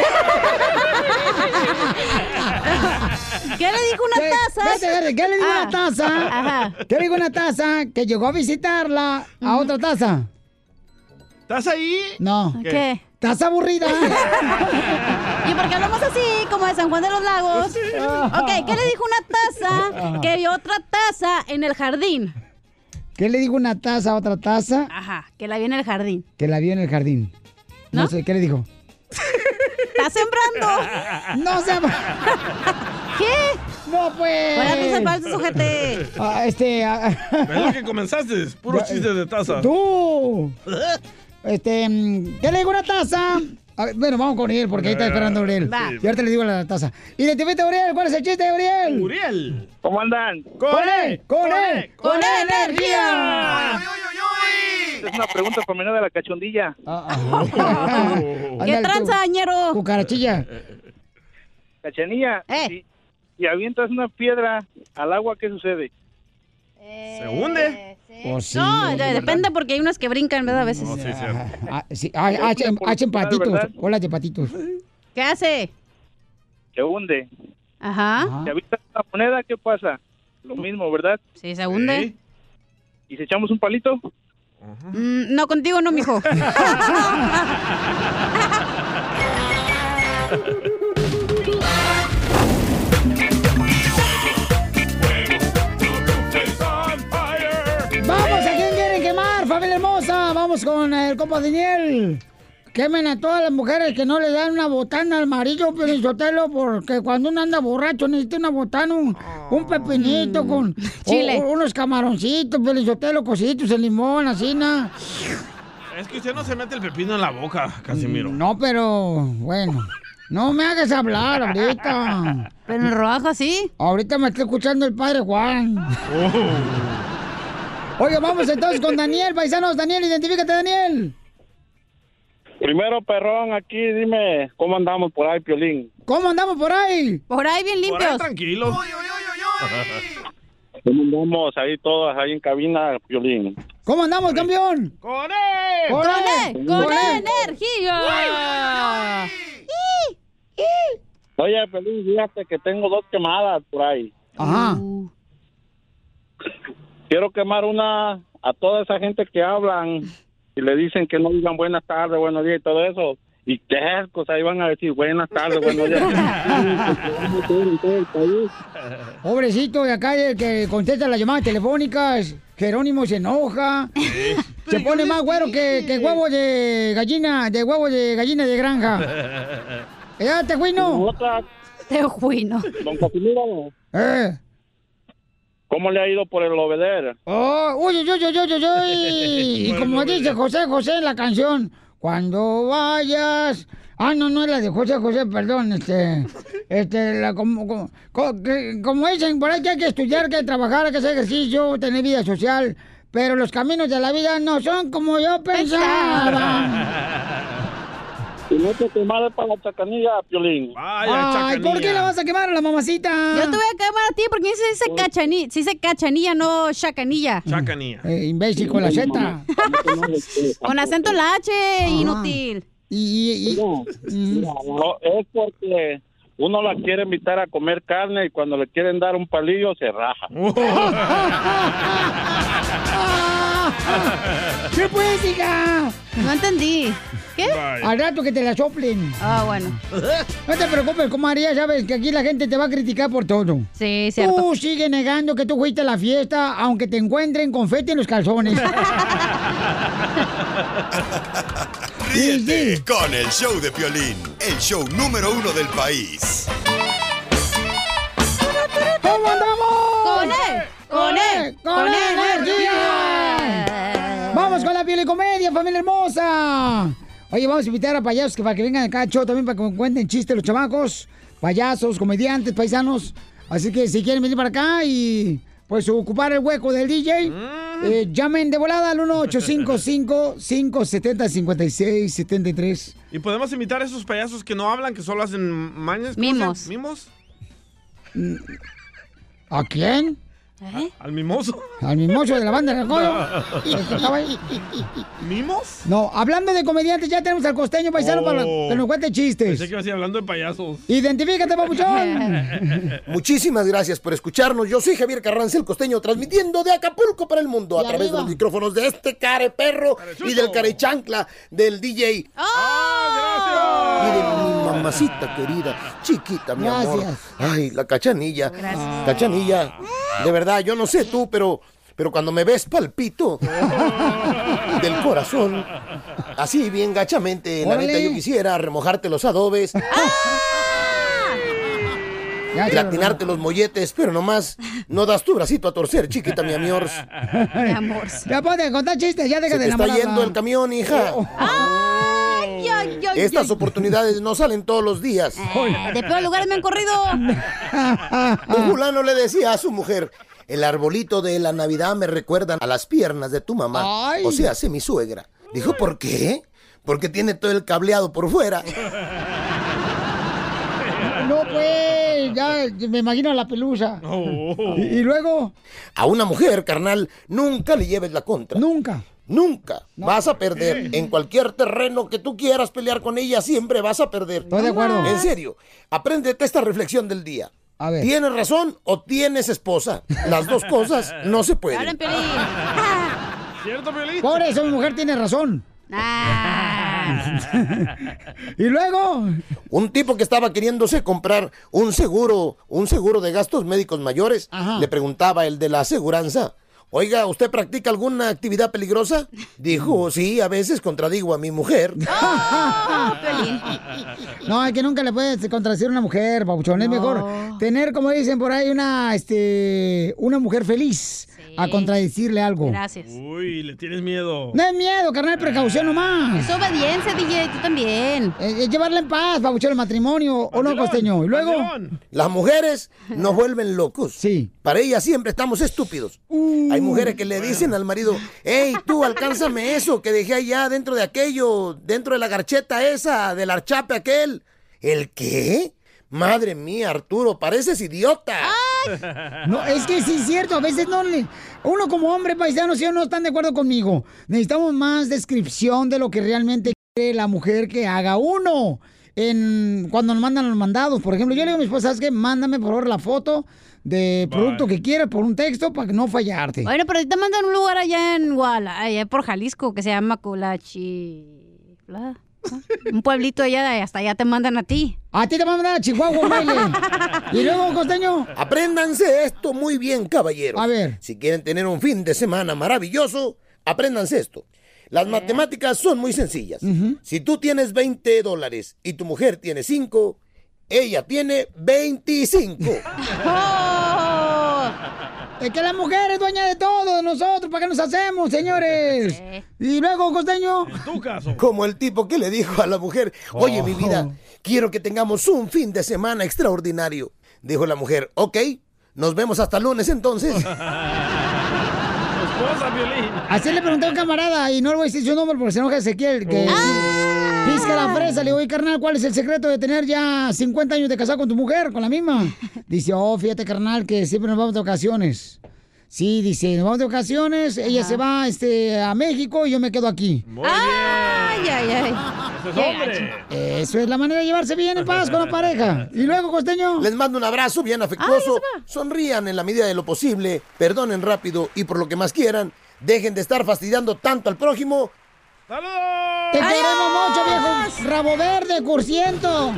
¿Qué le dijo una ¿Qué- taza? vete, vete, ¿Qué le dijo Ah, una taza? Ajá. ¿Qué le dijo una taza que llegó a visitarla a otra taza? ¿Estás ahí? No. ¿Qué? ¿Estás aburrida? ¿Y por qué hablamos así, como de San Juan de los Lagos? Ok, ¿qué le dijo una taza que vio otra taza en el jardín? ¿Qué le dijo una taza a otra taza Ajá, que la vio en el jardín. que la vio en el jardín? No, ¿No? sé, ¿qué le dijo? ¿Estás sembrando? No se ¿Qué? No, pues. Buenas noches, falso sujete. Ah, este. ah, Es lo que comenzaste, puro Ya, chiste de taza. ¡Tú! Este, mm, ¿qué le digo una taza? A ver, bueno, vamos con Uriel, porque ahí está esperando Uriel. Y ahorita le digo la taza. Identifícate, Uriel, ¿cuál es el chiste, Uriel? Uriel. ¿Cómo andan? ¡Con él! ¡Con él! ¡Con él, energía! Es una pregunta por menor de la cachondilla. ¿Qué Ándale, tú, tranzañero? Cucarachilla. Cachanilla, Eh. si, si avientas una piedra al agua, ¿qué sucede? ¿Se hunde? Sí. No, de- depende porque hay unas que brincan, ¿verdad? A veces. No, sí, sí. Ah, sí, ah, hacen, hacen patitos. ¿verdad? Hola de patitos. ¿Qué hace? Se hunde. Ajá. Si avientas una moneda, ¿qué pasa? Lo mismo, ¿verdad? Sí, se hunde. ¿Y si echamos un palito? Mm, no, contigo no, mijo. ¡Vamos! Con el compa Daniel. quemen a todas las mujeres que no le dan una botana al marido, Pelizotelo, porque cuando uno anda borracho necesita una botana, un, un pepinito con Chile. o- unos camaroncitos, Pelizotelo, cositos, el limón, así, nada. Es que usted no se mete el pepino en la boca, Casimiro. No, pero bueno. No me hagas hablar ahorita. Pero en el rodajo sí. Ahorita me está escuchando el padre Juan. Oye, vamos entonces con Daniel, paisanos. Daniel, identifícate, Daniel. Primero, perrón, aquí dime cómo andamos por ahí, Piolín. ¿Cómo andamos por ahí? Por ahí bien limpios. tranquilo. ¿Cómo andamos ahí todas ahí en cabina, Piolín? ¿Cómo andamos, campeón? ¡Con él! ¡Con él! ¡Con energía! Oye, Piolín, fíjate que tengo dos quemadas por ahí. Ajá. Quiero quemar una a toda esa gente que hablan y le dicen que no digan buenas tardes, buenos días y todo eso. Y qué cosas ahí van a decir buenas tardes, buenos días. Pobrecito de acá, el que contesta las llamadas telefónicas. Jerónimo se enoja. Se pone más güero que, que huevo de gallina, de huevo de gallina de granja. ¿Ya te juino? Te juino. Don Casimiro, Eh. ¿Cómo le ha ido por el obeder? Oh, uy, uy, uy, uy, uy, uy. Y como dice José José en la canción, cuando vayas. Ah, no, no es la de José José, perdón, este. Este, la, como, como, co- que- como dicen por ahí que hay que estudiar, que trabajar, que hacer ejercicio, tener vida social. Pero los caminos de la vida no son como yo pensaba. Y no te quemadas para la chacanilla, Piolín. Ay, ¿por qué la vas a quemar a la mamacita? Yo te voy a quemar a ti porque se dice cachanilla, se dice cachanilla, no chacanilla. Chacanilla. Eh, imbécil con la Z. Con acento en la H, inútil. Y, Mira, no, es porque uno la quiere invitar a comer carne y cuando le quieren dar un palillo se raja. ¿Qué pues, hija? No entendí. ¿Qué? Al rato que te la soplen. Ah, bueno. No te preocupes, comadre, ya sabes que aquí la gente te va a criticar por todo. Sí, cierto. Tú sigue negando que tú fuiste a la fiesta, aunque te encuentren confeti en los calzones. Ríete con el show de Piolín, el show número uno del país. ¿Cómo andamos? ¡Con él! ¡Con él! ¡Con energía! Vamos con la piel y comedia, familia hermosa. Oye, vamos a invitar a payasos que para que vengan acá al show también para que me cuenten chistes los chamacos. Payasos, comediantes, paisanos. Así que si quieren venir para acá y pues ocupar el hueco del DJ, eh, llamen de volada al 1855-570-5673. ¿Y podemos imitar a esos payasos que no hablan, que solo hacen mañas? Mimos. ¿Mimos? ¿A quién? ¿Al mimoso? Al mimoso de la banda de recodo. ¿Mimos? No, hablando de comediantes, ya tenemos al costeño paisano para Oh. que nos cuente chistes. Pensé que iba a hablando de payasos. Identifícate, papuchón. Muchísimas gracias por escucharnos. Yo soy Javier Carranza, el costeño, transmitiendo de Acapulco para el mundo a Y través arriba. de los micrófonos de este care perro y del care chancla del DJ. ¡Ah! Y de mi mamacita querida, chiquita, mi amor. Gracias. Ay, la cachanilla. Gracias. Cachanilla, de verdad, yo no sé tú, pero, pero cuando me ves palpito del corazón, así bien gachamente, la neta, yo quisiera remojarte los adobes. Ya, Gratinarte los molletes, pero nomás no das tu bracito a torcer, chiquita, mi amor. Mi amor. Ya ponte contar chistes, ya deja de está yendo el camión, hija. ¡Ay, ay, ay! Estas ay. oportunidades no salen todos los días. Eh, De peor lugares me han corrido. Un fulano le decía a su mujer, el arbolito de la Navidad me recuerdan a las piernas de tu mamá. Ay. O sea, hace mi suegra. Dijo, ¿por qué? Porque tiene todo el cableado por fuera. No, pues, ya me imagino la pelusa. Y, y luego, A una mujer, carnal, nunca le lleves la contra. nunca. Nunca vas a perder. En cualquier terreno que tú quieras pelear con ella, siempre vas a perder. Estoy de acuerdo. En serio, apréndete esta reflexión del día. A ver. ¿Tienes razón o tienes esposa? Las dos cosas no se pueden. Hablen, Piolín. ¿Cierto, Piolín? Por eso mi mujer tiene razón. Ah. Y luego, Un tipo que estaba queriéndose comprar un seguro, un seguro de gastos médicos mayores, Ajá. le preguntaba el de la aseguranza, Oiga, ¿usted practica alguna actividad peligrosa? Dijo, sí, a veces contradigo a mi mujer. No, es que nunca le puedes contradecir a una mujer, papuchón. Es mejor tener, como dicen por ahí, una, este, una mujer feliz a contradecirle algo. Gracias. Uy, le tienes miedo. No es miedo, carnal, precaución nomás. Es obediencia, DJ, tú también. Es llevarla en paz, papuchón, el matrimonio, ¿o no, costeño? Y luego... Las mujeres nos vuelven locos. Sí. Para ellas siempre estamos estúpidos. Hay mujeres que le dicen al marido, hey, tú alcánzame eso que dejé allá dentro de aquello, dentro de la garcheta esa, del archape aquel. ¿El qué? Madre mía, Arturo, pareces idiota. No, es que sí es cierto, a veces no le... Uno como hombre paisano, si no están de acuerdo conmigo. Necesitamos más descripción de lo que realmente quiere la mujer que haga uno. En, cuando nos mandan los mandados, por ejemplo, yo le digo a mi esposa, ¿sabes qué? Mándame por favor la foto de producto que quieras por un texto para no fallarte. Bueno, pero te mandan un lugar allá en Guala, allá por Jalisco, que se llama Colachi... Un pueblito allá, de- hasta allá te mandan a ti. A ti te van a Chihuahua, un baile. Y luego, costeño. Apréndanse esto muy bien, caballeros. A ver. Si quieren tener un fin de semana maravilloso, apréndanse esto. Las matemáticas son muy sencillas. Si tú tienes 20 dólares y tu mujer tiene 5, ella tiene 25. Es que la mujer es dueña de todo, de nosotros, ¿para qué nos hacemos, señores? Y luego, costeño. Como el tipo que le dijo a la mujer, oye mi vida, quiero que tengamos un fin de semana extraordinario. Dijo la mujer, ok, nos vemos hasta lunes entonces. Esposa, Violín. Así le pregunté a un camarada, y no le voy a decir su nombre porque se enoja Ezequiel, que pisca la fresa. Le digo, oye, carnal, ¿cuál es el secreto de tener ya 50 años de casado con tu mujer, con la misma? Dice, oh, fíjate, carnal, que siempre nos vamos de ocasiones. Sí, dice, nos vamos de ocasiones, ella se va este, a México y yo me quedo aquí. Ay, ay, ay. Ese es hombre. Eso es la manera de llevarse bien en paz con la pareja. Y luego, costeño. Les mando un abrazo bien afectuoso. Sonrían en la medida de lo posible, perdonen rápido y por lo que más quieran, dejen de estar fastidiando tanto al prójimo. Te queremos mucho, viejo. Rabo verde, cursiento.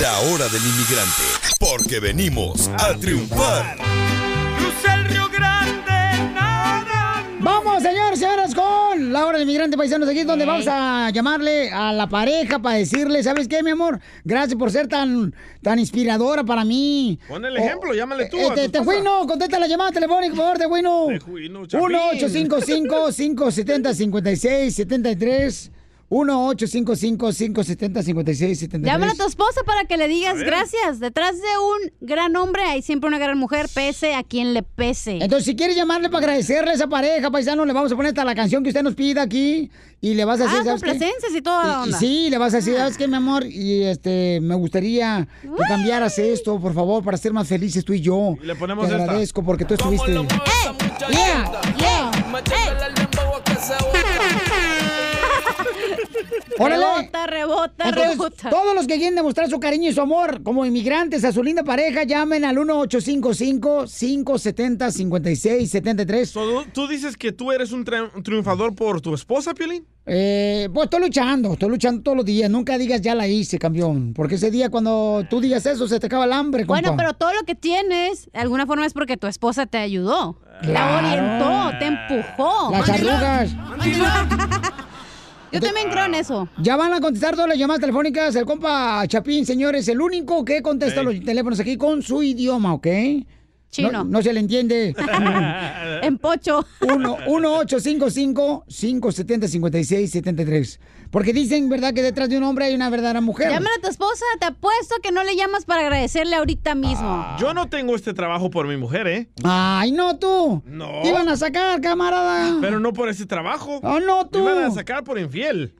La hora del inmigrante, porque venimos a triunfar. Crucé el Río Grande, nada. Vamos, señores, señoras, la hora del migrante paisanos. Aquí es donde vamos a llamarle a la pareja para decirle, ¿sabes qué, mi amor? Gracias por ser tan, tan inspiradora para mí. Pon el ejemplo, llámale tú Eh, a te, tu te esposa. Juino, contesta la llamada telefónica, por favor, te Juino. Tejuino, Chapín. 1-855-570-5673. 1-855-570-5673. Llámala a tu esposa para que le digas gracias. Detrás de un gran hombre hay siempre una gran mujer, pese a quien le pese. Entonces, si quieres llamarle para agradecerle a esa pareja, paisano, le vamos a poner hasta la canción que usted nos pida aquí y le vas a decir, Ah, complacencias y onda. sí, le vas a decir, ¿sabes qué, mi amor? Y este, me gustaría que cambiaras esto, por favor, para ser más felices tú y yo. Y le ponemos Te esta. agradezco porque tú estuviste. Yeah, yeah. ¡Órale! Rebota, rebota, Entonces, rebota. todos los que quieren demostrar su cariño y su amor como inmigrantes a su linda pareja, llamen al 1855-570-5673. ¿Tú, tú dices que tú eres un, tri- un triunfador por tu esposa, Piolín? Eh, pues estoy luchando, estoy luchando todos los días. Nunca digas ya la hice, campeón. Porque ese día cuando tú digas eso, se te acaba el hambre, compa. Bueno, pero todo lo que tienes, de alguna forma es porque tu esposa te ayudó. Te Claro. orientó, te empujó. Las arrugas. Yo también creo en eso. Ya van a contestar todas las llamadas telefónicas. El compa Chapín, señores, el único que contesta los teléfonos aquí con su idioma, ¿ok? Chino. No, no se le entiende. en pocho. 1-855-570-5673. Porque dicen, ¿verdad? Que detrás de un hombre hay una verdadera mujer. Llámale a tu esposa, te apuesto que no le llamas para agradecerle ahorita mismo. Yo no tengo este trabajo por mi mujer, ¿eh? Ay, no tú. No. Te iban a sacar, camarada. Pero no por ese trabajo. Oh, no, tú. Me iban a sacar por infiel.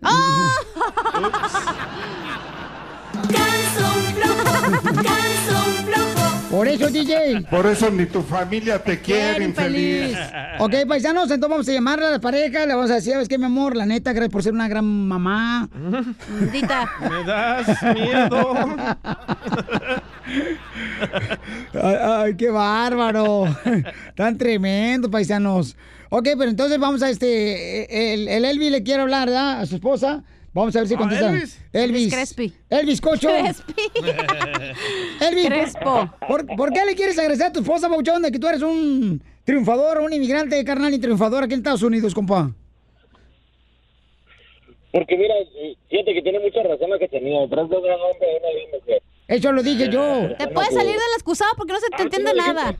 Por eso, DJ. Por eso ni tu familia te quiere, infeliz. Ok, paisanos, entonces vamos a llamarle a la pareja, le vamos a decir, ¿sabes qué, mi amor? La neta, gracias por ser una gran mamá. Dita. Me das miedo. Ay, ay, qué bárbaro. Tan tremendo, paisanos. Ok, pero entonces vamos a este. El, el Elvi le quiere hablar, ¿verdad? A su esposa. Vamos a ver si Ah, contesta. Elvis. Elvis. Crespi. Elvis Cocho. Crespi. Elvis. Crespo. ¿por, por qué le quieres agradecer a tu esposa, Pabuchón, de que tú eres un triunfador, un inmigrante carnal y triunfador aquí en Estados Unidos, compa? Porque mira, eh, fíjate que tiene mucha razón la que tenía. Detrás de un gran hombre hay una gran mujer. Eso lo dije yo. Te puedes salir del excusado porque no se te entiende nada.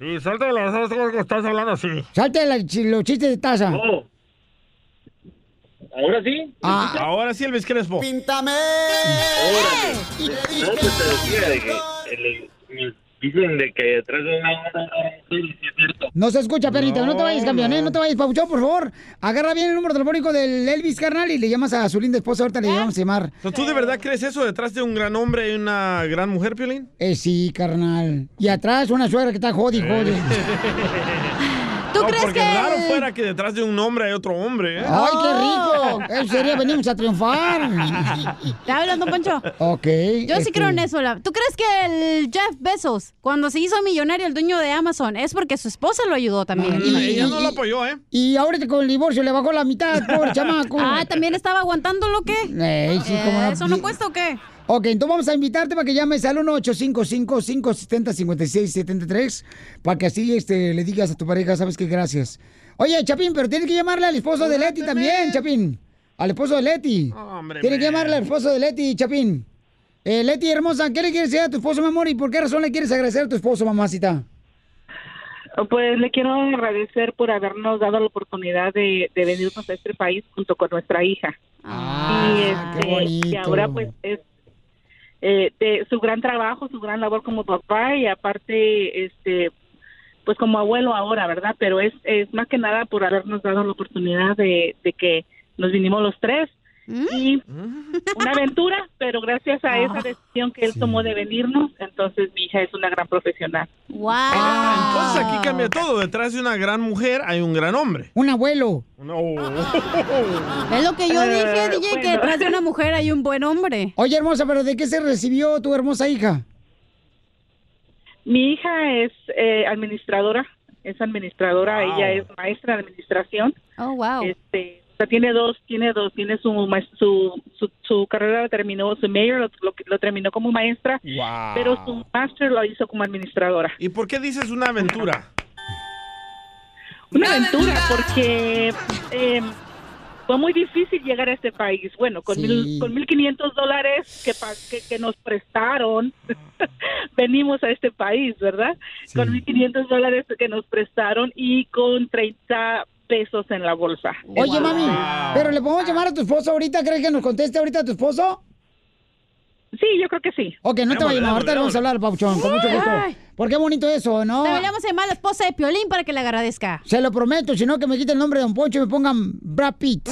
Y salte de las dos que estás hablando así. Salte los chistes de taza. ¿Ahora sí? Ah. Ahora sí, Elvis Crespo. Píntame. No, pues te decía de que el- el- dicen de que detrás de una No se escucha, perrito. No, te vayas, campeón, ¿eh? No te vayas, Pabuchón, por favor. Agarra bien el número telefónico del Elvis, carnal, y le llamas a su linda esposa. Ahorita le llamamos a llamar. ¿Tú de verdad crees eso? ¿Detrás de un gran hombre y una gran mujer, Piolín? Eh, sí, carnal. Y atrás una suegra que está jodi, jodi. ¿Tú No, crees porque que raro fuera que detrás de un hombre hay otro hombre, ¿eh? ¡Ay, qué rico! Eso sería, venimos a triunfar. ¿Te hablas, don Poncho? Ok. Yo sí este, creo en eso. la- ¿Tú crees que el Jeff Bezos, cuando se hizo millonario, el dueño de Amazon, es porque su esposa lo ayudó también? Y- Ella no lo apoyó, ¿eh? Y ahorita con el divorcio le bajó la mitad, pobre chamaco. Ah, ¿también estaba aguantando lo que? Ey, sí, cómo no. ¿Eso no cuesta o qué? Ok, entonces vamos a invitarte para que llames al 1-855-570-5673 para que así este, le digas a tu pareja, ¿sabes qué? Gracias. Oye, Chapín, pero tienes que llamarle al esposo de Leti también, Chapín. Al esposo de Leti. Tienes que llamarle al esposo de Leti, Chapín. Eh, Leti, hermosa, ¿qué le quieres decir a tu esposo, mi amor? ¿Y por qué razón le quieres agradecer a tu esposo, mamacita? Pues le quiero agradecer por habernos dado la oportunidad de, de venirnos a este país junto con nuestra hija. y, este, qué bonito. y ahora pues es eh, de su gran trabajo, su gran labor como papá y aparte este pues como abuelo ahora, ¿verdad? Pero es, es más que nada por habernos dado la oportunidad de, de que nos vinimos los tres y una aventura, pero gracias a esa decisión que él tomó de venirnos, entonces mi hija es una gran profesional. ¡Wow! Entonces aquí cambia todo. Detrás de una gran mujer hay un gran hombre. Un abuelo. No. Es lo que yo Eh, dije, DJ, que detrás de una mujer hay un buen hombre. Oye, hermosa, ¿pero de qué se recibió tu hermosa hija? Mi hija es eh, administradora, es administradora, Wow. ella es maestra de administración. Oh, wow. Este, sea, tiene dos, tiene dos, tiene su su, su, su carrera la terminó, su mayor lo, lo, lo terminó como maestra, Wow. pero su máster lo hizo como administradora. ¿Y por qué dices una aventura? Una aventura, porque eh, fue muy difícil llegar a este país. Bueno, con Sí. mil, con 1.500 dólares que, que, que nos prestaron, venimos a este país, ¿verdad? Con 1.500 dólares que nos prestaron y con 30 pesos en la bolsa. Oye, mami, ¿pero le podemos llamar a tu esposo ahorita? ¿Crees que nos conteste ahorita tu esposo? Sí, yo creo que sí. Ok, no te vayas, ahorita le vamos a hablar, Pauchón, con mucho gusto. Porque qué bonito eso, ¿no? Deberíamos llamar a la esposa de Piolín para que le agradezca. Se lo prometo, si no que me quiten el nombre de Don Poncho y me pongan Brad Pitt.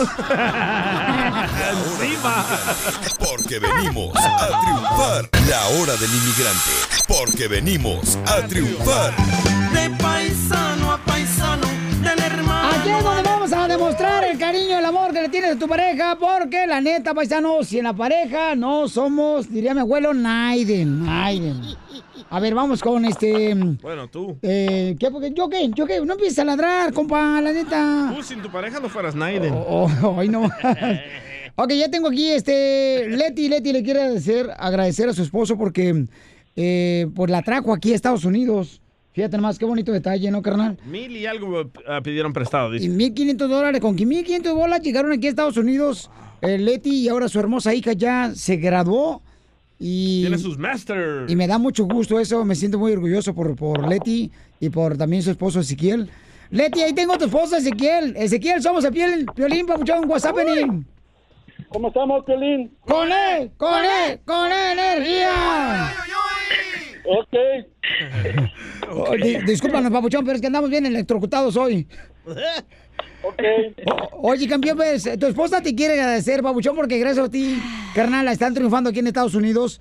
Porque venimos a triunfar. La hora del inmigrante. Porque venimos a triunfar. Aquí es donde vamos a demostrar el cariño el amor que le tienes a tu pareja, porque la neta, paisano, si en la pareja no somos, diría mi abuelo, Naiden, Naiden. A ver, vamos con este... Bueno, tú. Eh, ¿qué, porque- ¿Yo qué? ¿Yo qué? No empieces a ladrar, compa, la neta. Tú sin tu pareja no fueras Naiden. Oh, oh, ay, no. ok, ya tengo aquí este. Leti, Leti le quiere agradecer, agradecer a su esposo porque eh, pues la trajo aquí a Estados Unidos. Fíjate nomás, qué bonito detalle, ¿no, carnal? Mil y algo eh, pidieron prestado, Y dice. 1.500 dólares, con que 1.500 bolas llegaron aquí a Estados Unidos. eh, Leti y ahora su hermosa hija ya se graduó. Y, Tiene sus masters. y me da mucho gusto eso, me siento muy orgulloso por, por Leti y por también su esposo Ezequiel. Leti, ahí tengo a tu esposo Ezequiel. Ezequiel, somos el piel, Piolín, papuchón, WhatsApp, ¿Cómo estamos, Piolín? ¡Con él! ¡Con él! ¡Con energía! Ok. Oh, di- discúlpanos, papuchón, pero es que andamos bien electrocutados hoy. O- oye, campeón, pues, tu esposa te quiere agradecer, papuchón, porque gracias a ti, carnal, están triunfando aquí en Estados Unidos.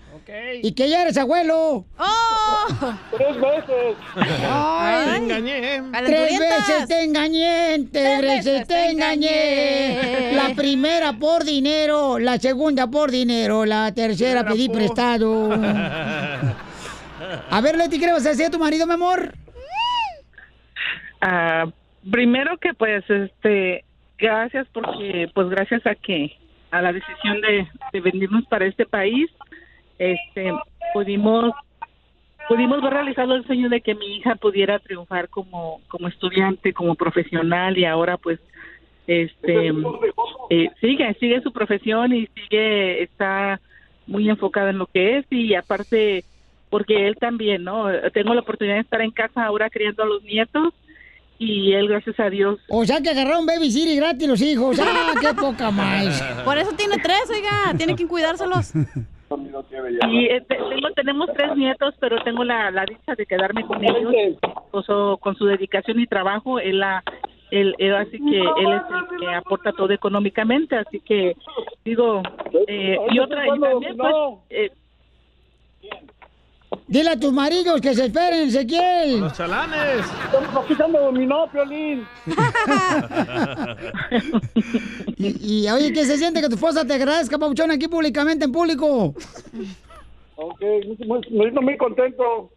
Y que ya eres abuelo. ¡Oh! Tres veces. Ay. Te engañé. Tres veces te engañé, tres veces te engañé. La primera por dinero, la segunda por dinero, la tercera pedí prestado. A ver, Leti, ¿qué le vas a decir a tu marido, mi amor? Ah, primero que pues este gracias porque pues gracias a que a la decisión de, de venirnos para este país, este, pudimos pudimos ver realizado el sueño de que mi hija pudiera triunfar como como estudiante, como profesional y ahora pues este eh, sigue sigue su profesión y sigue está muy enfocada en lo que es y aparte porque él también no tengo la oportunidad de estar en casa ahora criando a los nietos y él gracias a Dios O sea que agarraron Baby City gratis los hijos. ¡Ah, qué poca más! Por eso tiene tres, oiga, tiene que cuidárselos. Y eh, te- tengo, tenemos tres nietos, pero tengo la, la dicha de quedarme con ellos, con su, con su dedicación y trabajo. Él, la, él, él así que él es el que aporta todo económicamente, así que digo, eh, y otra, y también pues, eh, Dile a tus maridos que se esperen, Ezequiel. Los chalanes. Estamos quitando dominó, Piolín. Y, y, oye, ¿qué se siente que tu esposa te agradezca, Pauchón, aquí públicamente, en público? Ok, me siento muy contento.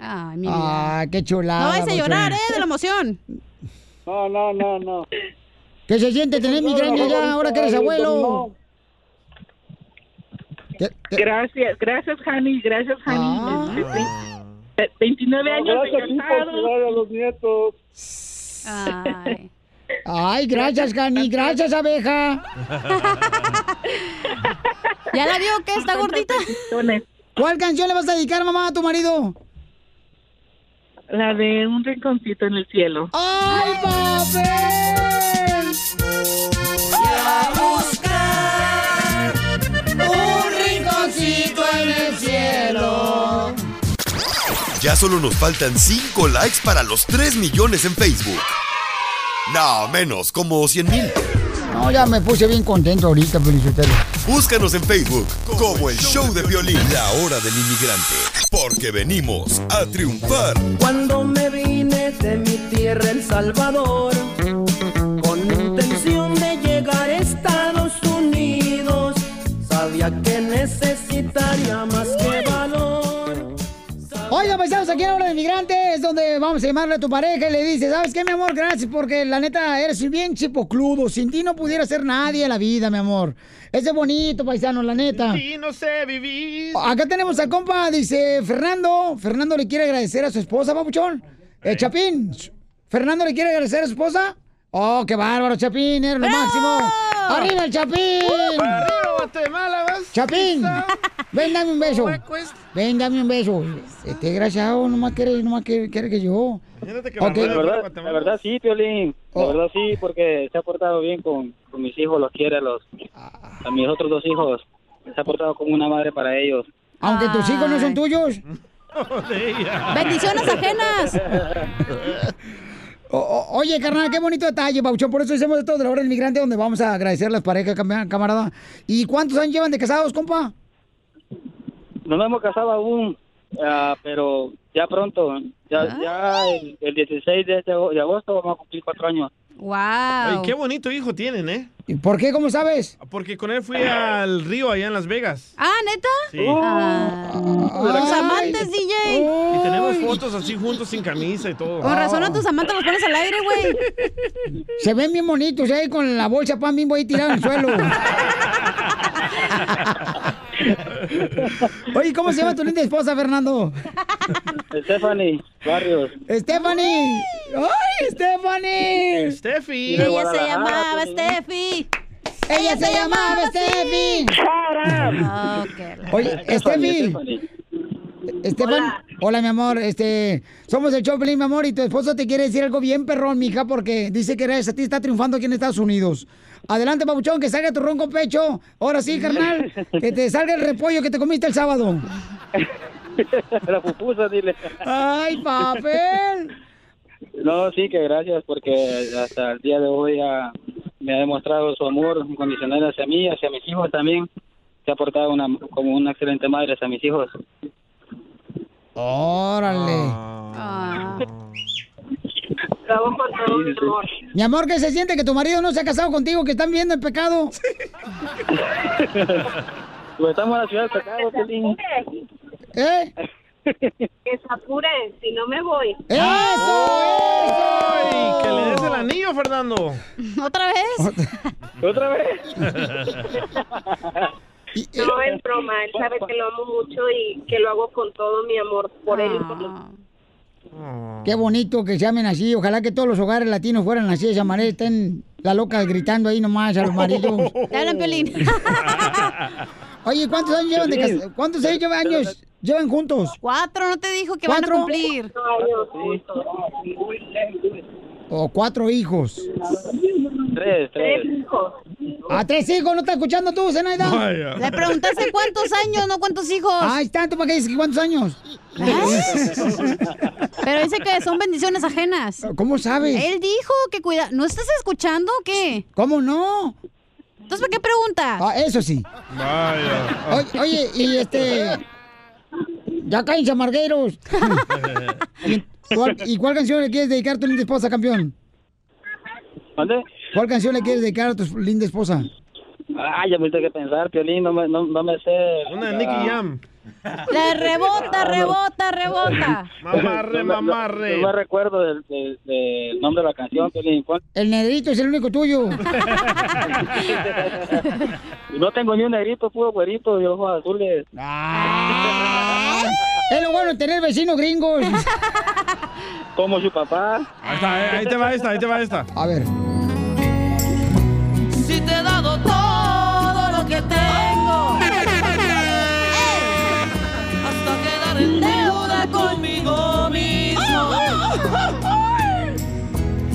Ay, mi vida. Ah, qué chulada. No vais a llorar. ¿eh? De la emoción. No, no, no, no. ¿Qué se siente tener migraña ya ahora que eres abuelo? Gracias, gracias, Jani, gracias, Jani. Este, ve- 29 años de Gracias a ti por casado. cuidar a los nietos. Ay. Ay, gracias, Gani. Gracias, abeja. ¿Ya la vio que está gordita? ¿Cuál canción le vas a dedicar, mamá, a tu marido? La de un rinconcito en el cielo. ¡Ay, papel! Ya solo nos faltan 5 likes para los 3 millones en Facebook. No, menos, como 100 mil. No, ya me puse bien contento ahorita, Felicitero. Búscanos en Facebook como el show de violín. La hora del inmigrante. Porque venimos a triunfar. Cuando me vine de mi tierra, El Salvador, paisanos, aquí en la hora de migrante es donde vamos a llamarle a tu pareja y le dices, ¿sabes qué, mi amor? Gracias porque la neta eres bien chipocludo. Sin ti no pudiera ser nadie en la vida, mi amor. Ese es bonito, paisano, la neta. Y no sé vivir. Acá tenemos al compa, dice Fernando. Fernando le quiere agradecer a su esposa, papuchón. Eh, Chapín, ¿Fernando le quiere agradecer a su esposa? Oh, qué bárbaro, Chapín, eres lo máximo. ¡Arriba el Chapín! ¡Para arriba, Guatemala! Chapín, ven, dame un beso. Ven, dame un beso. Este desgraciado nomás quiere, nomás quiere, quiere que yo. Ok. La verdad, la verdad sí, Piolín. La Oh. verdad sí, porque se ha portado bien con, con mis hijos, los quiere a los a mis otros dos hijos. Se ha portado como una madre para ellos. Aunque tus hijos no son tuyos. Bendiciones ajenas. O- o- oye, carnal, qué bonito detalle, Pauchón. Por eso hacemos esto de la hora del migrante, donde vamos a agradecer a las parejas, cam- camarada. ¿Y cuántos años llevan de casados, compa? No nos hemos casado aún, ah, pero ya pronto, ya, ya el, el 16 de, este de agosto vamos a cumplir cuatro años. Wow. Ay, qué bonito hijo tienen, ¿eh? ¿Y por qué? ¿Cómo sabes? Porque con él fui al río allá en Las Vegas. Ah, ¿neta? Sí. Ah. Los amantes, DJ. Y tenemos fotos así juntos sin camisa y todo. Con razón a tus amantes los pones al aire, güey. Se ven bien bonitos ahí con la bolsa pan bimbo ahí tirada en el suelo. Oye, ¿cómo se llama tu linda esposa, Fernando? Stephanie Barrios. Stephanie. ¡Ay, Stephanie! Steffi. Ella se llamaba Steffi. Ella se llamaba Steffi. Oye, Steffi. Estefan, hola. mi amor, este, somos el Choplin, mi amor, y tu esposo te quiere decir algo bien perrón, mija, porque dice que gracias a ti está triunfando aquí en Estados Unidos. Adelante, papuchón, que salga tu ronco pecho. Ahora sí, carnal, que te salga el repollo que te comiste el sábado. La pupusa, dile. Ay, papel. No, sí, que gracias, porque hasta el día de hoy me ha demostrado su amor incondicional hacia mí, hacia mis hijos también. Se ha portado una, como una excelente madre hacia mis hijos. Órale. Ah. Mi amor, ¿qué se siente que tu marido no se ha casado contigo, que están viendo el pecado? Pues estamos en la ciudad del pecado, Piolín. ¿Eh? que se apure, si no me voy. ¡Ay! Que le des el anillo, Fernando. ¿Otra vez? ¿Otra vez? No es broma, él sabe que lo amo mucho y que lo hago con todo mi amor por él y por los Qué bonito que se llamen así. Ojalá que todos los hogares latinos fueran así de esa manera. Estén la loca gritando ahí nomás a los maridos. Te hablan, Piolín. Oye, ¿cuántos años llevan de cas- ¿Cuántos años llevan años llevan juntos? Cuatro, no te dijo que van a cumplir. O cuatro hijos. Tres, tres. A tres hijos, ¿no estás escuchando tú, Zenaida? Vaya. Le preguntaste cuántos años, no cuántos hijos. Ay, tanto para que dices cuántos años. Pero dice que son bendiciones ajenas. ¿Cómo sabes? Él dijo que cuida. ¿No estás escuchando o qué? ¿Cómo no? Entonces, ¿para qué pregunta? Ah, eso sí. Vaya. Oye, oye, y este. Ya cállense, amargueros. ¿Y, cuál, y cuál canción le quieres dedicar a tu linda esposa, campeón? ¿Dónde? ¿Cuál canción le quieres dedicar a tu linda esposa? Ay, ya me tengo que pensar, Piolín, no me, no, no me sé. Una de Nicky Jam. Le rebota, rebota, rebota. Mamarre, No me- no- mamarre. No me recuerdo del, del- del nombre de la canción. El negrito es el único tuyo. No tengo ni un negrito, puro güerito y ojos azules. Es lo bueno tener vecinos gringos. Como su papá. Ahí está, eh, ahí te va esta, ahí te va esta. A ver. Si te he dado todo lo que tengo. En deuda conmigo mismo.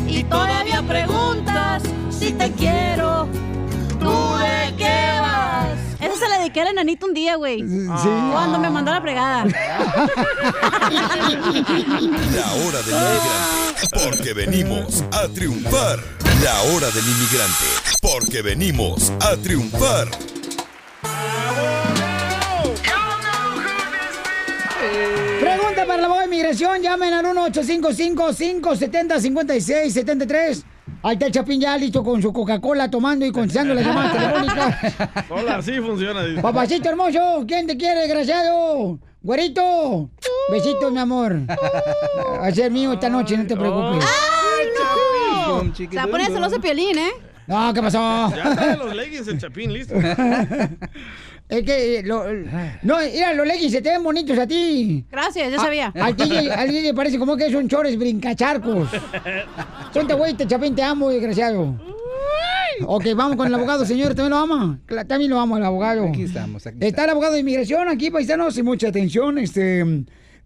Y todavía preguntas si te quiero. ¿Tú de qué vas? Esa se la dediqué al enanito un día, güey. Sí. Cuando me mandó a la fregada. La hora del inmigrante, porque venimos a triunfar. La hora del inmigrante, porque venimos a triunfar. Pregunta para la abogada de inmigración. Llamen al 1-855-570-5673. Ahí está el Chapín ya listo con su Coca-Cola tomando y contestando las llamadas telefónicas. Hola, así funciona. dice. Papacito hermoso, ¿quién te quiere, desgraciado? Güerito. Besitos, mi amor. Va a ser mío esta noche, no te preocupes. ¡Ay, no! Se va a poner celoso Piolín, ¿eh? No, ¿qué pasó? Ya trae los leggings el chapín, listo. Es que, eh, lo- no, mira, los leggings se te ven bonitos a ti. Gracias, ya A- sabía. Al DJ, al DJ parece como que son chores brincacharcos. Ponte güey, te chapín, te amo, desgraciado. Ok, vamos con el abogado, señor. ¿También lo ama? También lo amo, el abogado. Aquí estamos, aquí Está el abogado de inmigración aquí, paisanos, y mucha atención. Este,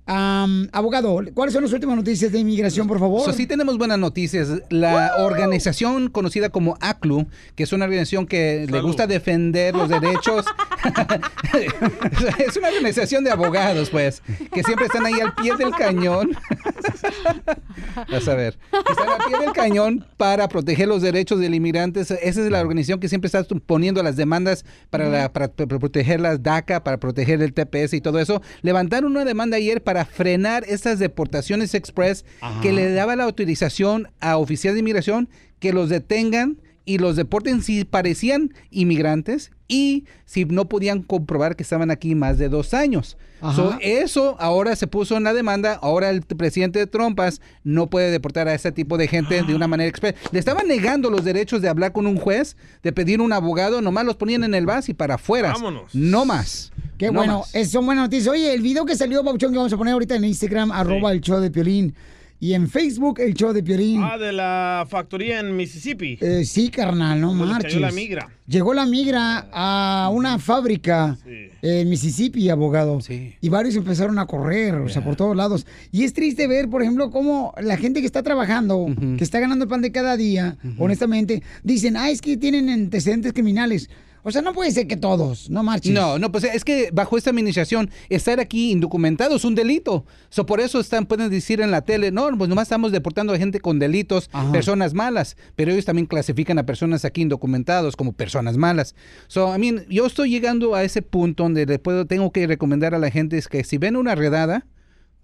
am, abogado, ¿cuáles son las últimas noticias de inmigración, por favor? So, sí tenemos buenas noticias. La organización conocida como ACLU, que es una organización que le gusta defender los derechos, es una organización de abogados, pues, que siempre están ahí al pie del cañón. Vas a ver, que están al pie del cañón para proteger los derechos del inmigrante. Esa es la organización que siempre está poniendo las demandas para, la- para, para proteger las DACA, para proteger el TPS y todo eso. Levantaron una demanda ayer para frenar estas deportaciones express que le daba la autorización a oficiales de inmigración que los detengan y los deporten si parecían inmigrantes y si no podían comprobar que estaban aquí más de dos años. So, eso ahora se puso en la demanda. Ahora el presidente de Trumpas no puede deportar a ese tipo de gente de una manera express. Le estaban negando los derechos de hablar con un juez, de pedir un abogado, nomás los ponían en el bus y para afuera. Vámonos. No más. Qué No bueno, más. esas son buenas noticias. Oye, el video que salió, Pauchón, que vamos a poner ahorita en Instagram, arroba el show de Piolín, y en Facebook, el show de Piolín. Ah, de la factoría en Mississippi. Eh, sí, carnal, no marches. cayó la migra. Llegó la migra a una fábrica en Mississippi, abogado. Y varios empezaron a correr, o sea, por todos lados. Y es triste ver, por ejemplo, cómo la gente que está trabajando, que está ganando el pan de cada día, honestamente, dicen, ah, es que tienen antecedentes criminales. O sea, no puede ser que todos, no marches. No, no, pues es que bajo esta administración estar aquí indocumentado es un delito. So, por eso están, pueden decir en la tele, no, pues nomás estamos deportando a gente con delitos, personas malas, pero ellos también clasifican a personas aquí indocumentados como personas malas. So, I mean, yo estoy llegando a ese punto donde le puedo, tengo que recomendar a la gente es que si ven una redada,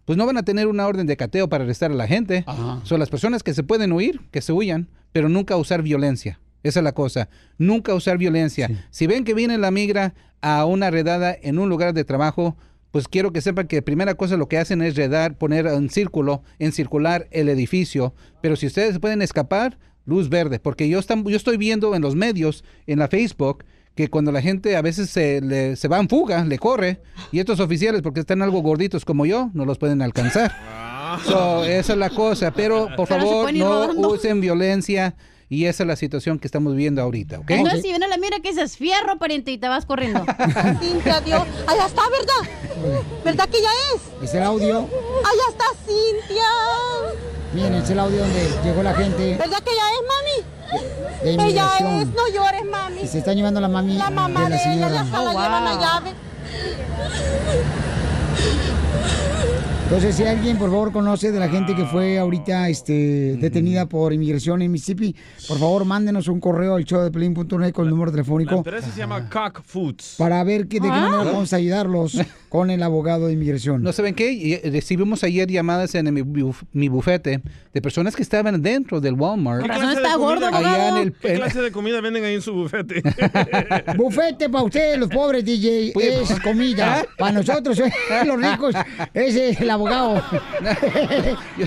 pues no van a tener una orden de cateo para arrestar a la gente. Son las personas que se pueden huir, que se huyan, pero nunca usar violencia. Esa es la cosa. Nunca usar violencia. Si ven que viene la migra a una redada en un lugar de trabajo, pues quiero que sepan que primera cosa lo que hacen es redar, poner en círculo, en circular el edificio. Pero si ustedes pueden escapar, luz verde, porque yo, están, yo estoy viendo en los medios, en la Facebook, que cuando la gente a veces se, le- se va en fuga, le corre, y estos oficiales, porque están algo gorditos como yo, no los pueden alcanzar. So, esa es la cosa, pero por favor no usen violencia y esa es la situación que estamos viviendo ahorita, ¿ok? Entonces, si viene la mira que dices fierro, pariente, y te vas corriendo. Cintia, Dios. Allá está, ¿verdad? ¿Verdad que ya es? Es el audio. Allá está Cintia. Miren, es el audio donde llegó la gente ¿Verdad que ya es, mami? de Ella es, no llores, mami. Y se está llevando la mami La mamá de la de ella señora. ya está, la llevan la llave. Entonces, si alguien, por favor, conoce de la gente que fue ahorita este, detenida por inmigración en Mississippi, por favor, mándenos un correo al show de Pelín.net con el número La telefónico empresa se llama Cock Foods. para ver que, de qué Ah. manera vamos a ayudarlos con el abogado de inmigración. No saben qué, eh, recibimos ayer llamadas en mi, buf- mi bufete de personas que estaban dentro del Walmart. ¿Qué clase, de comida, Allá en el, ¿Qué clase de comida venden ahí en su bufete? Bufete para ustedes, los pobres, DJ, es comida. Para nosotros, eh, los ricos, ese es el abogado. yo,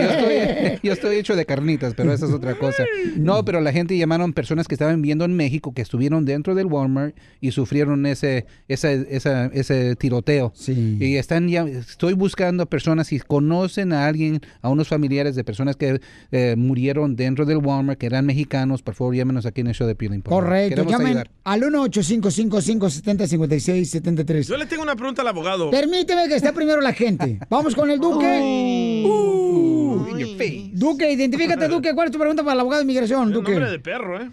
estoy, yo estoy hecho de carnitas, pero esa es otra cosa. No, pero la gente llamaron personas que estaban viviendo en México, que estuvieron dentro del Walmart y sufrieron ese, esa, esa- ese tiroteo. Y están ya, estoy buscando personas, si conocen a alguien, a unos familiares de personas que eh, murieron dentro del Walmart, que eran mexicanos, por favor llámenos aquí en el show de favor. Correcto, Queremos llamen ayudar. al 1-855-570-5673. Yo le tengo una pregunta al abogado. Permíteme que esté primero la gente. Vamos con el Duque. Uh. Duque, identifícate, Duque. ¿Cuál es tu pregunta para el abogado de inmigración, Duque? Nombre de perro, ¿eh?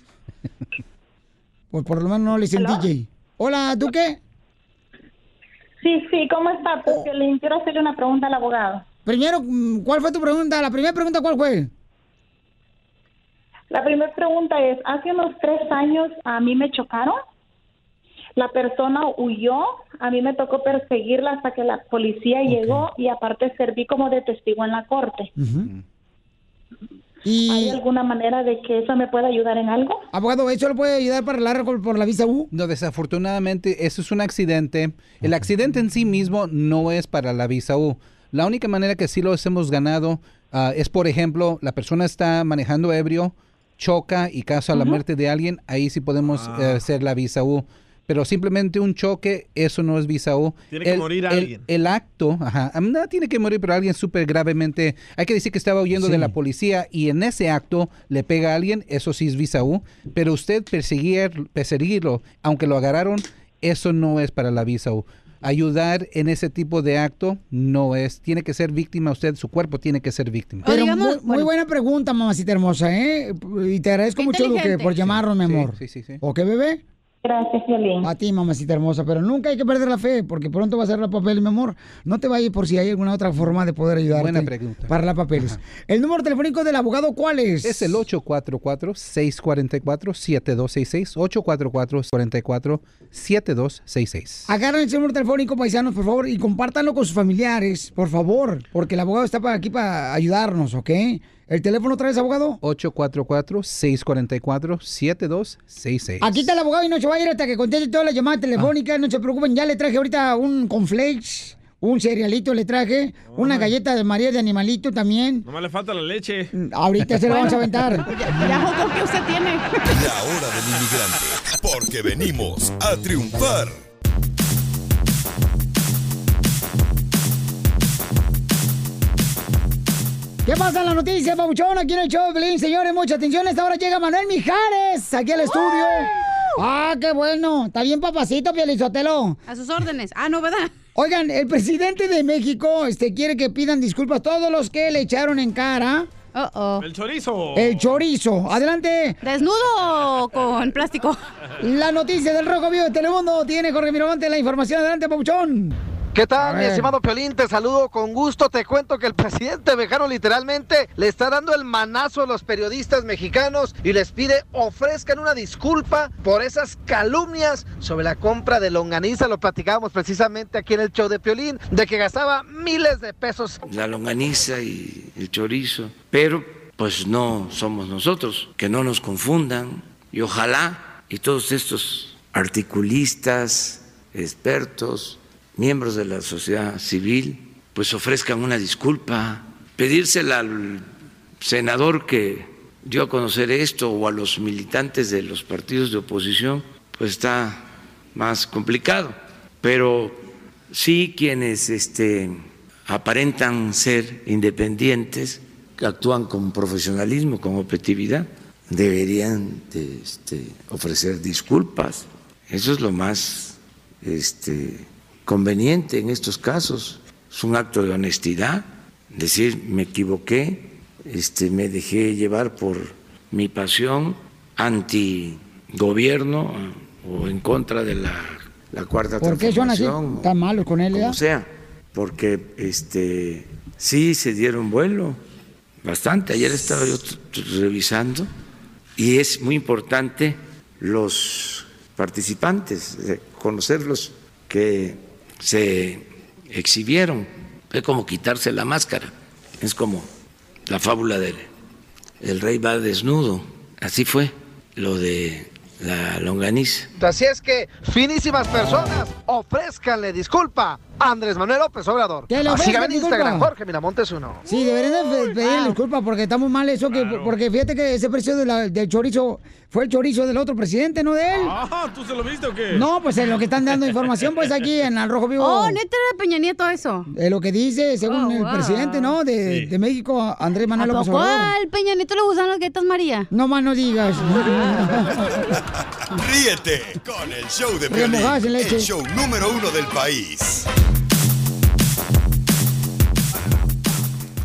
Pues por lo menos no le dicen. DJ. Hola, Duque. Sí, sí, ¿cómo está? Porque le quiero hacerle una pregunta al abogado. Primero, mm, ¿cuál fue tu pregunta? La primera pregunta, ¿cuál fue? La primera pregunta es, hace unos tres años a mí me chocaron, la persona huyó, a mí me tocó perseguirla hasta que la policía llegó y aparte serví como de testigo en la corte. ¿Hay alguna manera de que eso me pueda ayudar en algo? Abogado, ¿eso le puede ayudar para arreglar por, por la visa U? No, desafortunadamente, eso es un accidente. El accidente en sí mismo no es para la visa U. La única manera que sí los hemos ganado ah, es, por ejemplo, la persona está manejando ebrio, choca y causa la muerte de alguien, ahí sí podemos Ah. eh, hacer la visa U. Pero simplemente un choque, eso no es visa U. Tiene que morir el- alguien. El acto, ajá, no tiene que morir, pero alguien súper gravemente. Hay que decir que estaba huyendo de la policía y en ese acto le pega a alguien, eso sí es visa U. Pero usted perseguir, perseguirlo, aunque lo agarraron, eso no es para la visa U. Ayudar en ese tipo de acto no es. Tiene que ser víctima usted, su cuerpo tiene que ser víctima. Pero muy, muy buena pregunta, mamacita hermosa, ¿eh? Y te agradezco mucho, Duque, por llamarnos, mi amor. sí, sí, sí. ¿Ok, bebé? Gracias, Violín. A ti, mamacita hermosa, pero nunca hay que perder la fe, porque pronto va a ser la papel, mi amor. No te vayas por si hay alguna otra forma de poder ayudarte. Buena pregunta. Para la papeles. ¿El número telefónico del abogado cuál es? Es el 844-644-7266. 844-644-7266. Agarren ese número telefónico, paisanos, por favor, y compártanlo con sus familiares, por favor, porque el abogado está para aquí para ayudarnos, ¿ok? ¿El teléfono otra vez, abogado? 844-644-7266. Aquí está el abogado y no se va a ir hasta que conteste todas las llamadas telefónicas. No se preocupen, ya le traje ahorita un conflakes, un cerealito le traje, una galleta de María de animalito también. Nomás le falta la leche. Ahorita se lo vamos a aventar. Ya, Joco, que usted tiene. La hora del inmigrante, porque venimos a triunfar. ¿Qué pasa en la noticia, Pabuchón? Aquí en el show Pelín, señores, mucha atención. Esta hora llega Manuel Mijares, aquí al estudio. Ah, qué bueno. Está bien, papacito, Pielizotelo. A sus órdenes. Ah, no, ¿verdad? Oigan, el presidente de México este, quiere que pidan disculpas a todos los que le echaron en cara El chorizo. el chorizo. Adelante. ¿Desnudo o con plástico? La noticia del Rojo Vivo de Telemundo tiene Jorge Miramonte la información. Adelante, Pabuchón. ¿Qué tal, mi estimado Piolín? Te saludo con gusto. Te cuento que el presidente mexicano literalmente le está dando el manazo a los periodistas mexicanos y les pide ofrezcan una disculpa por esas calumnias sobre la compra de longaniza. Lo platicábamos precisamente aquí en el show de Piolín, de que gastaba miles de pesos la longaniza y el chorizo, pero pues no somos nosotros, que no nos confundan y ojalá y todos estos articulistas, expertos, miembros de la sociedad civil pues ofrezcan una disculpa, pedírsela al senador que dio a conocer esto o a los militantes de los partidos de oposición, pues está más complicado. Pero sí quienes este, aparentan ser independientes, que actúan con profesionalismo, con objetividad, deberían de, este, ofrecer disculpas. Eso es lo más este, conveniente en estos casos. Es un acto de honestidad, decir me equivoqué, este, me dejé llevar por mi pasión anti-gobierno o en contra de la, la cuarta ¿Por qué son así tan malos con él? ya? sea, porque este sí se dieron vuelo bastante. Ayer estaba yo revisando y es muy importante los participantes, eh, conocerlos que se exhibieron. Es como quitarse la máscara, es como la fábula del el rey va desnudo. Así fue lo de la longaniza. Así es que, finísimas personas, ofrézcanle disculpa Andrés Manuel López Obrador. Que Ah, Sígame ofrezcan en Instagram, disculpa. Jorge Miramontes uno. Sí, deberían de pe- pedirle disculpas porque estamos mal eso, que, porque fíjate que ese precio de la- del chorizo fue el chorizo del otro presidente, no de él. Ah, ¿tú se lo viste o qué? No, pues es lo que están dando información, pues aquí en Al Rojo Vivo. Oh, neta era de Peña Nieto eso. Es lo que dice, según Oh, el presidente, ¿no? De, de México, Andrés ¿A Manuel López Obrador. al Peña Nieto le gustan las galletas María? No más no digas. Ríete con el show de Piolín, el show número uno del país.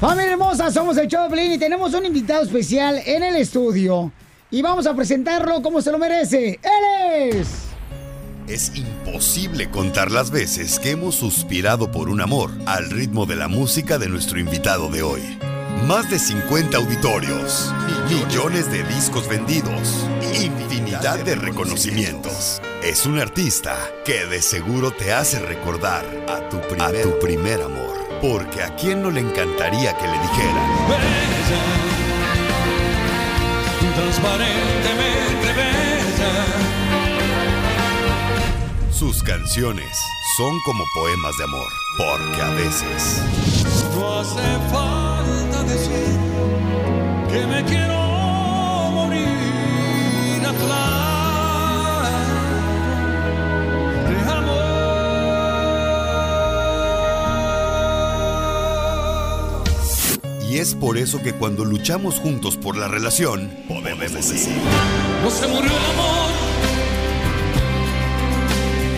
Familia hermosa, somos el Pelín y tenemos un invitado especial en el estudio. Y vamos a presentarlo como se lo merece. ¡Él es! Es imposible contar las veces que hemos suspirado por un amor al ritmo de la música de nuestro invitado de hoy. Más de 50 auditorios, millones de discos vendidos, infinidad de reconocimientos. Es un artista que de seguro te hace recordar a tu primer amor. Porque a quién no le encantaría que le dijeran. transparentemente bella. Sus canciones son como poemas de amor. Porque a veces No hace falta decir que me quiero morir atrás Y es por eso que cuando luchamos juntos por la relación, podemos decir, No se murió el amor.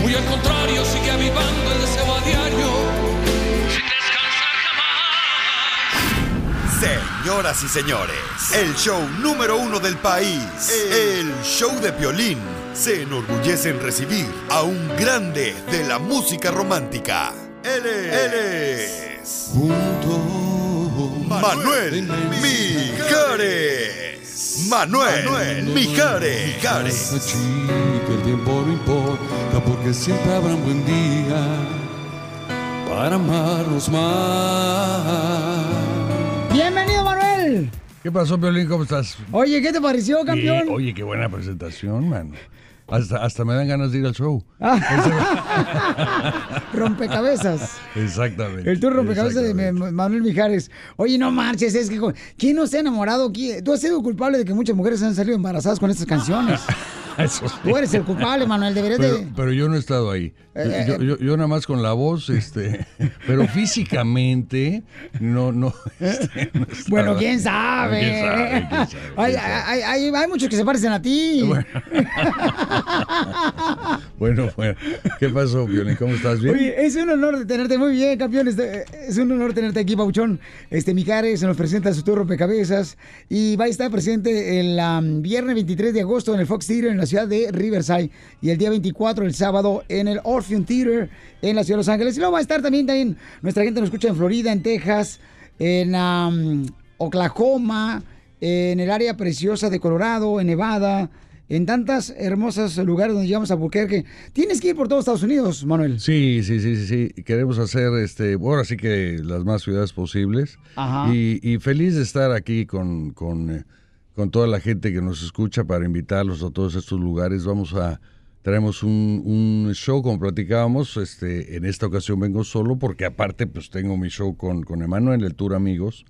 Muy al contrario, sigue avivando el deseo a diario. Sin descansar señoras y señores, el show número uno del país, el show de Piolín, se enorgullece en recibir a un grande de la música romántica. Él es, él es Manuel Mijares. Manuel Mijares. Mijares. que el tiempo no importa porque siempre habrá un buen día para amarnos más. Bienvenido, Manuel. ¿Qué pasó, Piolín? ¿Cómo estás? Oye, ¿qué te pareció, campeón? Sí, oye, qué buena presentación, man. Hasta, hasta me dan ganas de ir al show. rompecabezas. Exactamente. El tour rompecabezas de Ma- Manuel Mijares. Oye, no marches, es que... ¿Quién no se ha enamorado? ¿Quién- Tú has sido culpable de que muchas mujeres han salido embarazadas con estas canciones. Tú eres el culpable, Manuel, deberías pero, de... pero yo no he estado ahí. Yo, Eh, yo- yo- yo nada más con la voz, este, pero físicamente no, no. este, no. Bueno, quién sabe. ¿Quién sabe? ¿Quién sabe? Hay, hay- hay- hay muchos que se parecen a ti. Bueno, bueno. ¿Qué pasó, Piolín? ¿Cómo estás? ¿Bien? Oye, es un honor tenerte muy bien, campeón. Este, Es un honor tenerte aquí, Pauchón. Este, Mijares nos presenta su tour rompecabezas y va a estar presente el viernes 23 de agosto en el Fox Theater en la ciudad de Riverside y el día 24, el sábado, en el Orpheum Theater en la ciudad de Los Ángeles. Y luego va a estar también, también nuestra gente nos escucha en Florida, en Texas, en Oklahoma, en el área preciosa de Colorado, en Nevada. En tantos hermosos lugares donde llegamos a Albuquerque. Tienes que ir por todos Estados Unidos, Manuel. Sí, sí, sí, sí, sí. Queremos hacer, este, ahora sí que las más ciudades posibles. Ajá. Y, y feliz de estar aquí con, con, eh, con toda la gente que nos escucha para invitarlos a todos estos lugares. Vamos a traemos un, show, como platicábamos, este, en esta ocasión vengo solo, porque aparte pues tengo mi show con, con Emanuel, el Tour Amigos,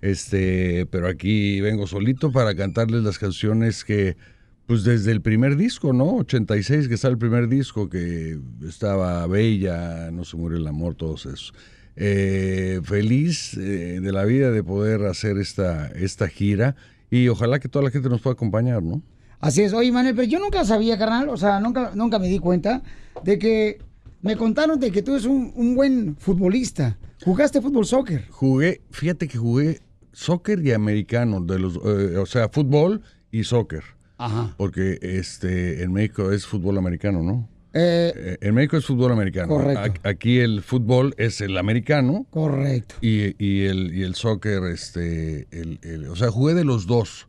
este, pero aquí vengo solito para cantarles las canciones que, pues desde el primer disco, ¿no? 86 que está el primer disco, que estaba Bella, No se muere el amor, todos esos. Eh, feliz eh, de la vida de poder hacer esta, esta gira y ojalá que toda la gente nos pueda acompañar, ¿no? Así es, oye Manuel, pero yo nunca sabía, carnal, o sea, nunca, nunca me di cuenta de que me contaron de que tú eres un, un buen futbolista. ¿Jugaste fútbol soccer? Jugué, fíjate que jugué soccer y americano, de los, eh, o sea, fútbol y soccer. Ajá. Porque este, en México es fútbol americano, ¿no? Eh, Eh, en México es fútbol americano. Correcto. Aquí el fútbol es el americano. Correcto. Y, y el, y el soccer, este, el, el- o sea, jugué de los dos.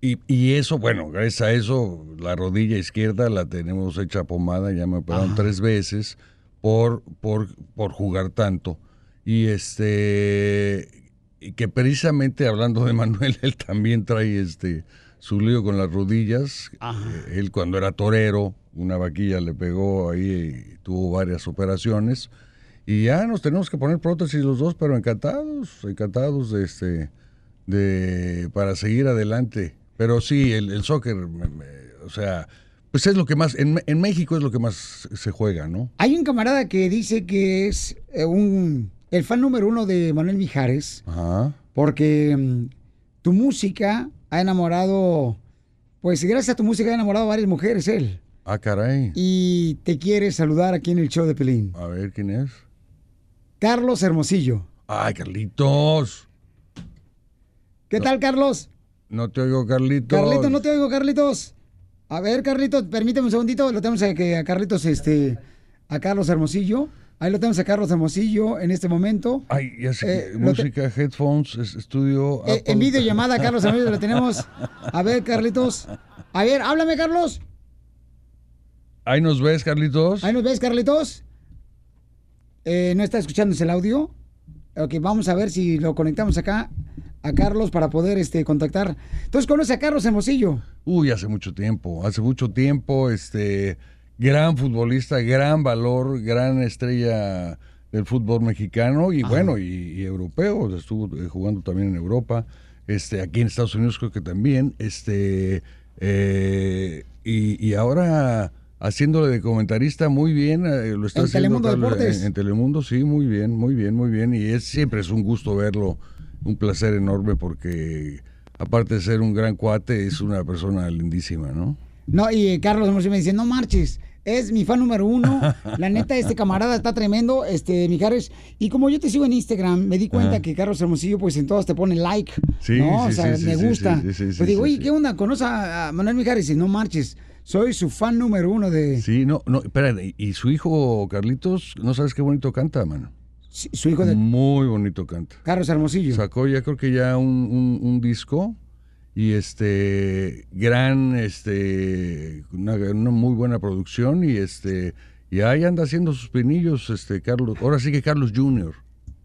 Y, y eso, bueno, gracias a eso, la rodilla izquierda la tenemos hecha pomada, ya me operaron Ajá. tres veces por, por, por jugar tanto. Y este, que precisamente hablando de Manuel, él también trae este su lío con las rodillas. Eh, Él cuando era torero, una vaquilla le pegó ahí y tuvo varias operaciones. Y ya nos tenemos que poner prótesis los dos, pero encantados, encantados de este, de, para seguir adelante. Pero sí, el, el soccer, me- me- o sea, pues es lo que más, en, en México es lo que más se juega, ¿no? Hay un camarada que dice que es eh, un el fan número uno de Manuel Mijares, Ajá. porque mm, tu música ha enamorado, pues gracias a tu música ha enamorado a varias mujeres él. Ah, caray. Y te quiere saludar aquí en el show de Pelín. A ver, ¿quién es? Carlos Hermosillo. Ay, Carlitos. ¿Qué tal, Carlos? No te oigo, Carlitos. Carlitos, no te oigo, Carlitos. A ver, Carlitos, permíteme un segundito. Lo tenemos a, a Carlitos, este, a Carlos Hermosillo. Ahí lo tenemos a Carlos Hermosillo en este momento. Ay, ya sé, Eh, te- música, headphones, es- estudio. Eh, en videollamada, Carlos Hermosillo, lo tenemos. A ver, Carlitos. A ver, háblame, Carlos. Ahí nos ves, Carlitos. Ahí nos ves, Carlitos. Eh, no está escuchándose el audio. Ok, vamos a ver si lo conectamos acá a Carlos para poder este, contactar. Entonces, ¿conoce a Carlos Hermosillo? Uy, hace mucho tiempo, hace mucho tiempo, este, gran futbolista, gran valor, gran estrella del fútbol mexicano y bueno, y, y europeo, estuvo eh, jugando también en Europa, este, aquí en Estados Unidos creo que también, este, eh, y, y ahora haciéndole de comentarista muy bien, eh, lo está En haciendo Telemundo Carlos, Deportes. En, en Telemundo, sí, muy bien, muy bien, muy bien, y es siempre es un gusto verlo, un placer enorme porque aparte de ser un gran cuate, es una persona lindísima, ¿no? No, y eh, Carlos Hermosillo me dice, no marches, es mi fan número uno. La neta, este camarada está tremendo, este, Mijares. Y como yo te sigo en Instagram, me di cuenta que Carlos Hermosillo, pues en todas te pone like. Sí, ¿no? o sí, sea, sí, me gusta. sí, sí, sí, pues digo, oye. ¿qué onda? ¿Conoces a a Manuel Mijares? Y no marches, soy su fan número uno de... Sí, no, no, espera, y, su hijo Carlitos, no sabes qué bonito canta, mano. su hijo de... Muy bonito canta. Carlos Hermosillo. Sacó ya creo que ya un, un- un disco y este gran este una, una muy buena producción y este y ahí anda haciendo sus pinillos este Carlos ahora sí que Carlos Jr.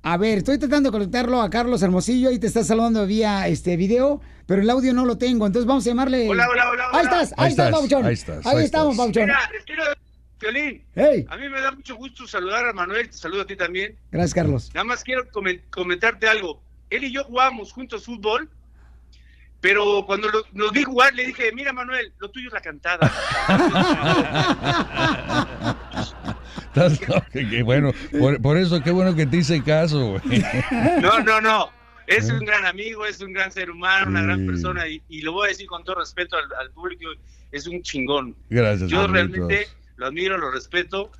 A ver, estoy tratando de conectarlo a Carlos Hermosillo y te está saludando vía este video, pero el audio no lo tengo, entonces vamos a llamarle. Hola, hola, hola, Ahí hola. estás, ahí, Ahí estás, estás, Pabuchón. ahí estás, Ahí, ahí estamos, estás. Pabuchón. Mira, les quiero, Piolín, Hey. a mí me da mucho gusto saludar a Manuel, te saludo a ti también. Gracias, Carlos. Nada más quiero comen- comentarte algo. Él y yo jugábamos juntos fútbol, pero cuando lo- nos vi jugar le dije, mira Manuel, lo tuyo es la cantada. Bueno, por, por eso qué bueno que te hice caso, güey. No, no, no. Es un gran amigo, es un gran ser humano, una gran persona y, y lo voy a decir con todo respeto al, al público, es un chingón. Gracias, Yo realmente lo admiro, lo respeto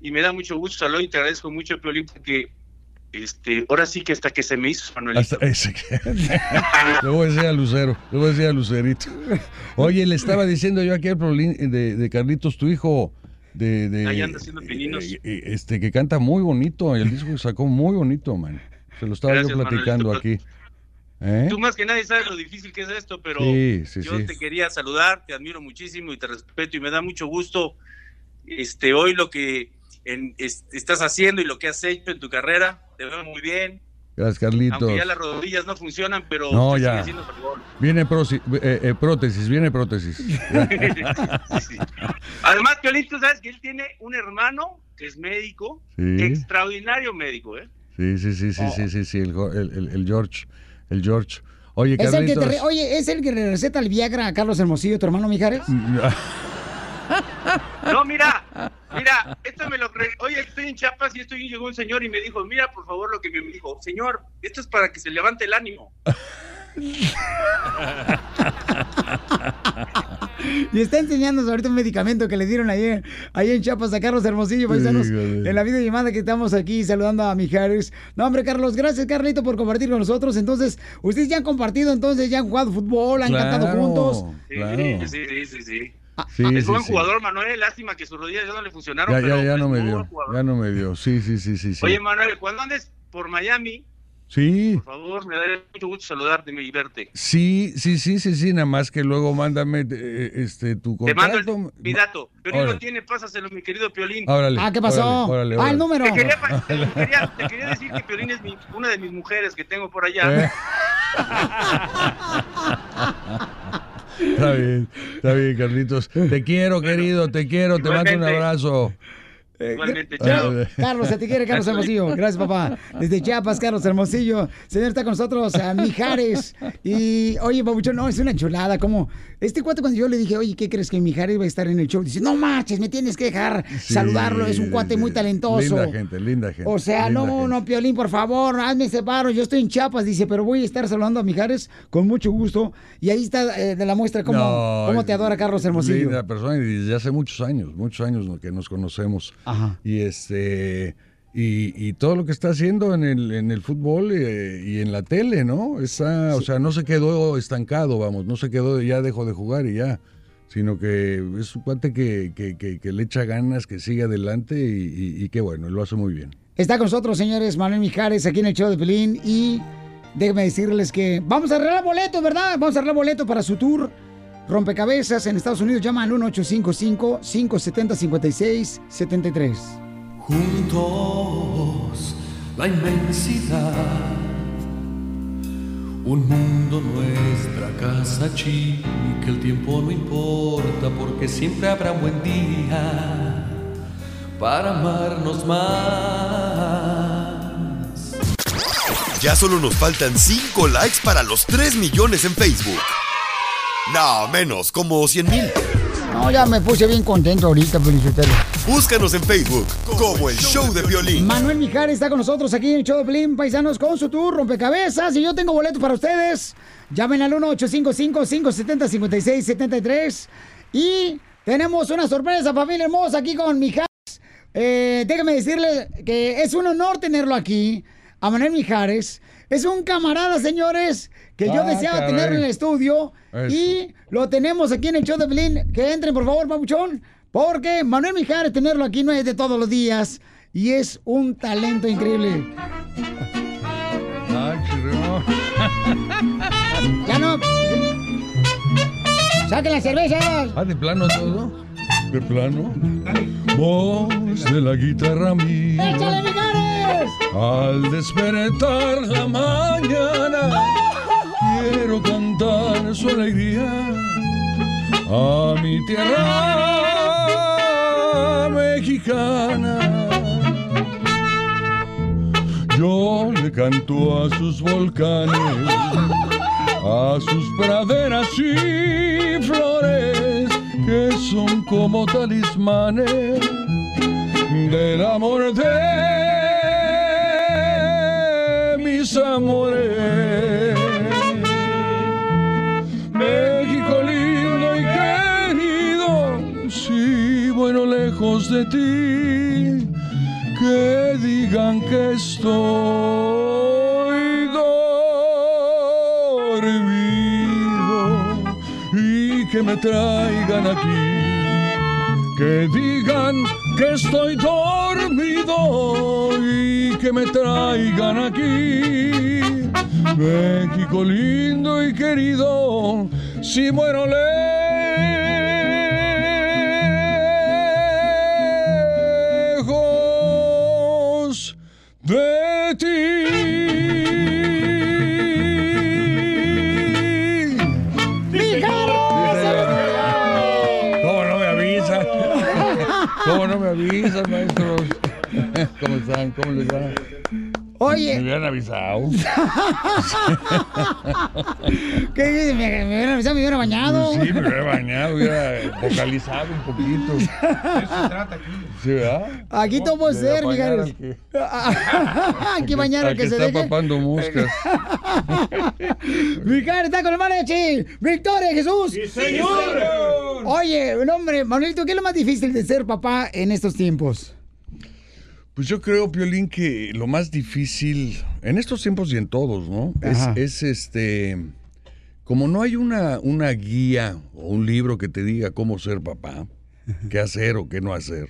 y me da mucho gusto saludo y te agradezco mucho, Piolín, porque este, ahora sí que hasta que se me hizo Manuel. Hasta ese que- le voy a decir a Lucero, le voy a decir a Lucerito. Oye, le estaba diciendo yo aquí al Prolín- de, de Carlitos, tu hijo, de, de- Ahí anda haciendo pininos. eh, eh, este que canta muy bonito, el disco que sacó muy bonito, man. Se lo estaba Gracias, yo platicando aquí. ¿Eh? Tú más que nadie sabes lo difícil que es esto, pero Sí, sí, yo sí. te quería saludar, te admiro muchísimo y te respeto y me da mucho gusto este hoy lo que en- es- estás haciendo y lo que has hecho en tu carrera. Te veo muy bien, Gracias, Carlitos. Aunque ya las rodillas no funcionan, pero No, ya. sigue. Viene eh, eh, prótesis, viene prótesis. Además, Piolín, tú sabes que él tiene un hermano que es médico, Sí. extraordinario médico, ¿eh? Sí, sí, sí, sí, sí, sí, sí, el, el- el- George, el George. Oye, Es el que te Carlitos. re- oye, ¿es el que le receta el Viagra a Carlos Hermosillo, tu hermano Mijares? No, mira, mira, esto me lo cre... Oye, estoy en Chiapas y estoy llegó un señor y me dijo, mira, por favor, lo que me dijo, señor, esto es para que se levante el ánimo. Y está enseñándonos ahorita un medicamento que le dieron ayer, ahí en Chiapas a Carlos Hermosillo, paisanos, Híjole. en la videollamada que estamos aquí saludando a Mijares. No, hombre, Carlos, gracias, Carlito, por compartir con nosotros. Entonces, ustedes ya han compartido, entonces, ya han jugado fútbol, han cantado juntos. Sí, claro. sí, sí, sí, sí. Sí, es sí, buen sí. jugador, Manuel, lástima que sus rodillas ya no le funcionaron, Ya, pero ya, ya no me dio, ya no me dio. Sí, sí, sí, sí, sí. Oye, Manuel, cuando andes por Miami, Sí, por favor, me daré mucho gusto saludarte y verte. sí, sí, sí, sí, sí, nada más que luego mándame eh, este tu Te mando contacto. el, mi dato. Piolín Órale. lo tiene, pásaselo, mi querido Piolín. Órale, Ah, ¿qué pasó? órale, órale, Ah, el número. Te quería, te quería- te quería decir que Piolín es mi- una de mis mujeres que tengo por allá. Eh. Está bien, está bien, Carlitos. Te quiero, querido, te quiero, te mando un abrazo. Igualmente, Chao. chao. Carlos, se te quiere, Carlos Hermosillo. Gracias, papá. Desde Chiapas, Carlos Hermosillo. Señor, está con nosotros a Mijares. Y, oye, Babuchón, no, es una chulada. Como este cuate, cuando yo le dije, oye, ¿qué crees que Mijares va a estar en el show? Dice, no manches, me tienes que dejar Sí, saludarlo. Es un cuate muy talentoso. Linda gente, linda gente. O sea, no, gente. no, Piolín, por favor, hazme ese paro. Yo estoy en Chiapas, dice, pero voy a estar saludando a Mijares con mucho gusto. Y ahí está eh, de la muestra cómo, No, cómo te adora Carlos Hermosillo. Linda persona y desde hace muchos años, muchos años que nos conocemos. Ajá. Y este y, y todo lo que está haciendo en el, en el fútbol eh, y en la tele, ¿no? Está, o sea, no se quedó estancado, vamos, no se quedó ya dejó de jugar y ya, sino que es un cuate que, que, que- que le echa ganas, que sigue adelante y, y, y qué bueno, lo hace muy bien. Está con nosotros, señores, Manuel Mijares, aquí en el show de Pelín. Y déjenme decirles que vamos a arreglar boletos, ¿verdad? Vamos a arreglar boletos para su tour rompecabezas en Estados Unidos. Llama al 1855-570-5673. Juntos la inmensidad, un mundo nuestra casa chica, el tiempo no importa porque siempre habrá un buen día para amarnos más. Ya solo nos faltan 5 likes para los 3 millones en Facebook. No, menos, como 100 mil. No, ya me puse bien contento ahorita, Felicitero. Búscanos en Facebook como el show de violín. Manuel Mijares está con nosotros aquí en el show de Pelín, paisanos, con su tour rompecabezas. Y yo tengo boletos para ustedes. Llamen al 1-855-570-5673. Y tenemos una sorpresa, familia hermosa, aquí con Mijares. Eh, déjame decirle que es un honor tenerlo aquí, a Manuel Mijares. Es un camarada, señores, que yo Ah, deseaba caray. tenerlo en el estudio. Eso. Y lo tenemos aquí en el show de Pelín. Que entren, por favor, papuchón. Porque Manuel Mijares, tenerlo aquí no es de todos los días. Y es un talento increíble. Ah. Ya no. ¡Saquen las cervezas! Ah, de plano todo. De plano. Voz de la guitarra mía. ¡Échale, Mijares! Al despertar la mañana, quiero cantar su alegría a mi tierra mexicana. Yo le canto a sus volcanes, a sus praderas y flores que son como talismanes del amor de mis amores. México lindo y querido, si bueno lejos de ti, que digan que estoy dormido y que me traigan aquí que digan que estoy dormido y que me traigan aquí. México lindo y querido, si muero lejos de ¿Cómo no me avisan, maestros? ¿Cómo están? ¿Cómo les va? Oye. Me hubieran avisado. ¿Qué dices? ¿Me, me hubieran avisado, me hubiera bañado? Sí, me hubiera bañado, hubiera vocalizado un poquito. Eso se trata aquí. Sí, ¿verdad? Aquí todo puede De ser, Mijares. Aquí bañar al que que se está deje. papando moscas. Mijares está con el mariachi. ¡Victoria, Jesús! ¡Sí, señor! Oye, hombre, Manuelito, ¿qué es lo más difícil de ser papá en estos tiempos? Pues yo creo, Piolín, que lo más difícil, en estos tiempos y en todos, ¿no? Es, este. Como no hay una, una guía o un libro que te diga cómo ser papá, qué hacer o qué no hacer,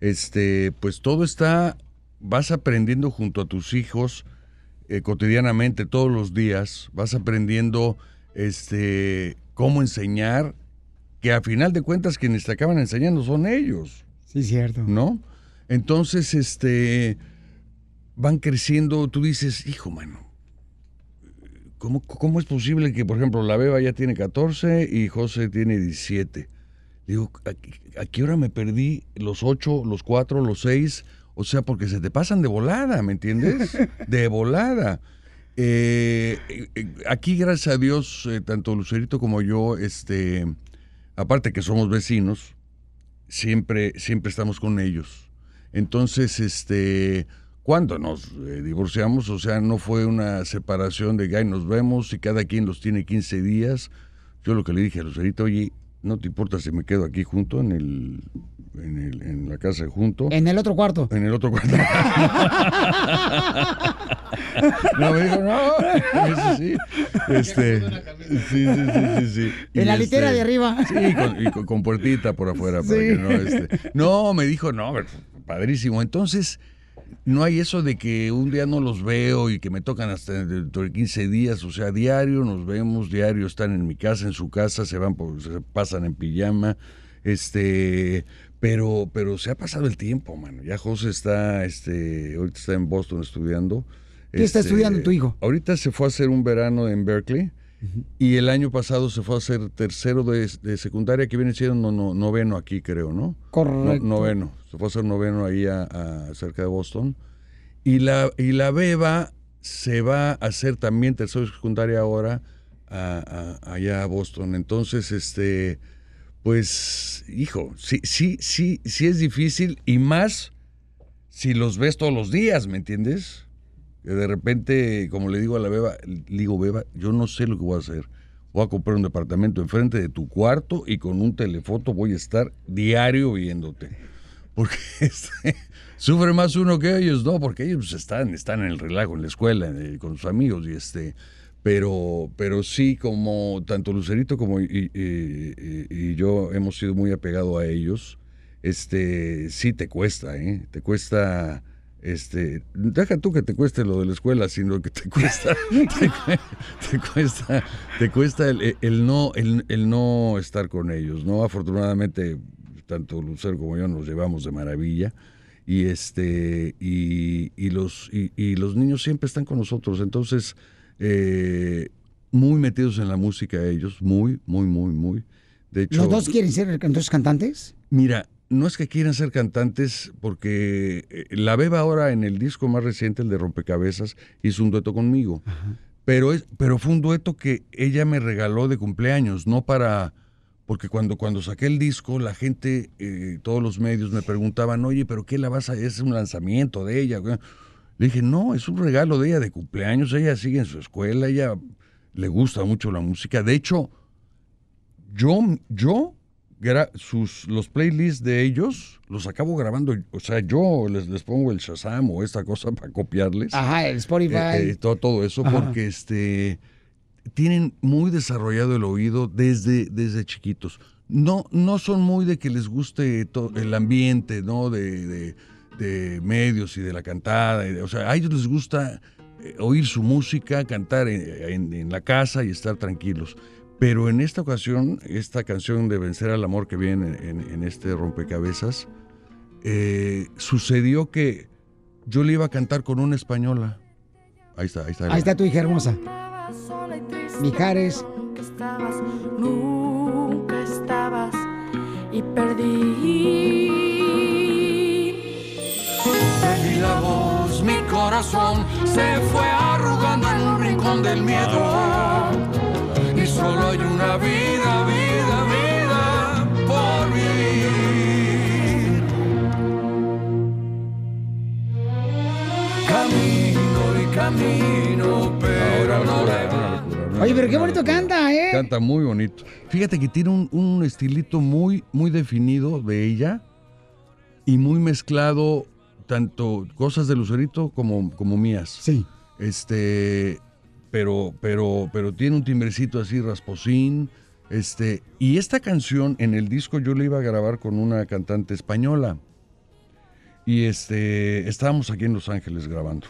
este, pues todo está. Vas aprendiendo junto a tus hijos eh, cotidianamente, todos los días, vas aprendiendo este, cómo enseñar, que a final de cuentas quienes te acaban enseñando son ellos. Sí, cierto. ¿No? Entonces, este, van creciendo, tú dices, hijo, mano, ¿cómo, cómo es posible que, por ejemplo, la Beba ya tiene 14 y José tiene 17? Digo, ¿a, qué- a qué hora me perdí los 8, los 4, los 6? O sea, porque se te pasan de volada, ¿me entiendes? De volada. Eh, eh, aquí, gracias a Dios, eh, tanto Lucerito como yo, este, aparte que somos vecinos, siempre, siempre estamos con ellos. Entonces, este, cuando nos eh, divorciamos, o sea, no fue una separación de que "Ay, nos vemos y cada quien los tiene 15 días. Yo lo que le dije a Lucerito, oye, ¿no te importa si me quedo aquí junto en el, en, el- en la casa junto? En el otro cuarto. En el otro cuarto. no, me dijo, no, eso sí. Este, sí, sí, sí, sí, En la litera de arriba. Sí, con, y con, con puertita por afuera para que no, este, no, me dijo, no, padrísimo. Entonces, no hay eso de que un día no los veo y que me tocan hasta dentro de 15 días, o sea, diario nos vemos, diario están en mi casa, en su casa, se van, por, se pasan en pijama, este, pero, pero se ha pasado el tiempo, mano. Ya José está, este, ahorita está en Boston estudiando. ¿Qué está Este, estudiando tu hijo? Ahorita se fue a hacer un verano en Berkeley. Y el año pasado se fue a hacer tercero de, de secundaria, que viene siendo no- no- noveno aquí, creo, ¿no? Correcto. No- noveno. Se fue a hacer noveno ahí a, a- cerca de Boston. Y la, y la beba se va a hacer también tercero de secundaria ahora a- a- allá a Boston. Entonces, este, pues, hijo, sí, sí, sí, sí es difícil y más si los ves todos los días, ¿me entiendes? De repente, como le digo a la beba, digo, beba, yo no sé lo que voy a hacer. Voy a comprar un departamento enfrente de tu cuarto y con un telefoto voy a estar diario viéndote. Porque este, sufre más uno que ellos, ¿no? Porque ellos pues, están, están en el relajo, en la escuela, eh, con sus amigos y este... Pero, pero sí, como tanto Lucerito como y- y yo hemos sido muy apegados a ellos, este, sí te cuesta, ¿eh? Te cuesta, este, deja tú que te cueste lo de la escuela, sino que te cuesta, te, te cuesta, te cuesta el, el no, el, el no estar con ellos, ¿no? Afortunadamente, tanto Lucero como yo nos llevamos de maravilla y este y, y los y, y los niños siempre están con nosotros entonces eh, muy metidos en la música ellos muy muy muy muy de hecho ¿Los dos quieren ser entonces cantantes? Mira, no es que quieran ser cantantes, porque eh, la Beba ahora en el disco más reciente, el de Rompecabezas, hizo un dueto conmigo. Pero, es, pero fue un dueto que ella me regaló de cumpleaños, no para... Porque cuando, cuando saqué el disco, la gente, eh, todos los medios me preguntaban, oye, ¿pero qué la vas a...? Es un lanzamiento de ella. güey?". Le dije, no, es un regalo de ella de cumpleaños. Ella sigue en su escuela, ella le gusta mucho la música. De hecho, yo, yo, sus, los playlists de ellos los acabo grabando, o sea, yo les, les pongo el Shazam o esta cosa para copiarles. Ajá, el Spotify. Eh, eh, todo, todo eso, Ajá. porque este tienen muy desarrollado el oído desde, desde chiquitos. No, no son muy de que les guste el ambiente, ¿no? De, de- de medios y de la cantada. y de- o sea, a ellos les gusta eh, oír su música, cantar en, en- en la casa y estar tranquilos. Pero en esta ocasión, esta canción de Vencer al Amor que viene en, en este rompecabezas, eh, sucedió que yo le iba a cantar con una española. Ahí está, ahí está. Ahí está tu hija hermosa. Mijares. estabas, nunca estabas y perdí la voz, mi corazón se fue arrugando en un rincón del miedo. Solo hay una vida, vida, vida por vivir. Camino y camino, pero no le Oye, pero qué bonito canta, ¿eh? Canta muy bonito. Fíjate que tiene un, un estilito muy, muy definido de ella y muy mezclado tanto cosas de Lucerito como, como mías. Sí. Este, pero, pero, pero tiene un timbrecito así rasposín. Este, y esta canción en el disco yo la iba a grabar con una cantante española. Y este, estábamos aquí en Los Ángeles grabando.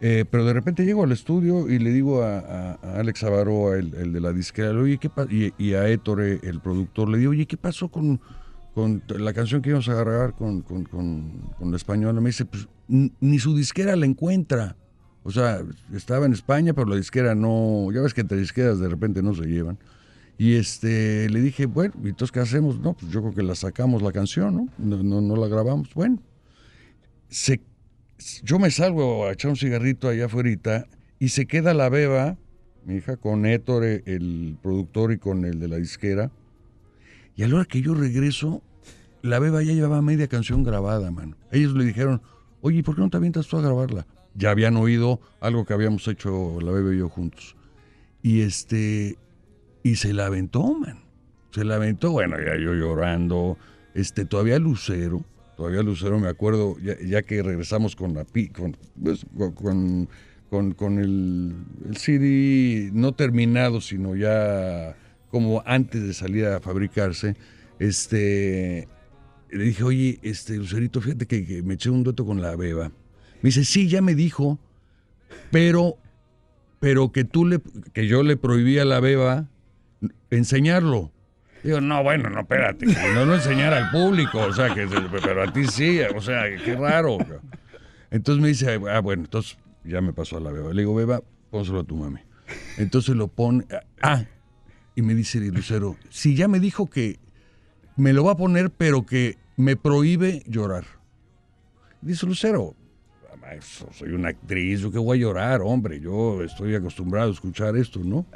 Eh, pero de repente llego al estudio y le digo a, a- a Alex Avaroa, el, el de la disquera, oye, ¿qué pa-?" y, y a Ettore, el productor, le digo, oye, ¿qué pasó con, con la canción que íbamos a grabar con, con, con- con la española? Me dice, pues ni su disquera la encuentra. O sea, estaba en España, pero la disquera no, ya ves que entre disqueras de repente no se llevan. Y este, le dije, bueno, ¿y entonces qué hacemos? No, pues yo creo que la sacamos la canción, ¿no? No, no, no la grabamos. Bueno, se, yo me salgo a echar un cigarrito allá afuera y se queda la beba, mi hija, con Héctor, el productor, y con el de la disquera. Y a la hora que yo regreso, la beba ya llevaba media canción grabada, mano. Ellos le dijeron, oye, ¿por qué no te avientas tú a grabarla? Ya habían oído algo que habíamos hecho la beba y yo juntos. Y este, y se la aventó, man. Se la aventó, bueno, ya yo llorando. Este, todavía Lucero, todavía Lucero me acuerdo, ya, que regresamos con la pi- con, pues, con, con, el CD no terminado, sino ya como antes de salir a fabricarse, este, le dije, oye, este, Lucerito, fíjate que, que me eché un dueto con la beba. Me dice, sí, ya me dijo, pero, pero que tú le, que yo le prohibí a la beba enseñarlo. Digo, no, bueno, no, espérate, no lo enseñar al público, o sea, que, pero a ti sí, o sea, qué raro. Entonces me dice, ah, bueno, entonces ya me pasó a la beba. Le digo, beba, pónselo a tu mami. Entonces lo pone, ah, y me dice Lucero, sí, ya me dijo que me lo va a poner, pero que me prohíbe llorar. Dice Lucero, "Mamá, soy una actriz, yo que voy a llorar, hombre, yo estoy acostumbrado a escuchar esto, ¿no?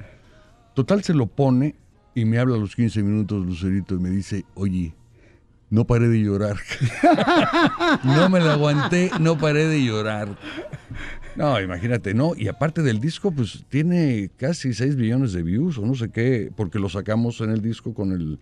Total se lo pone y me habla a los 15 minutos Lucerito y me dice, oye, no paré de llorar. no me la aguanté, no paré de llorar. No, imagínate, ¿no? Y aparte del disco, pues tiene casi 6 millones de views o no sé qué, porque lo sacamos en el disco con el,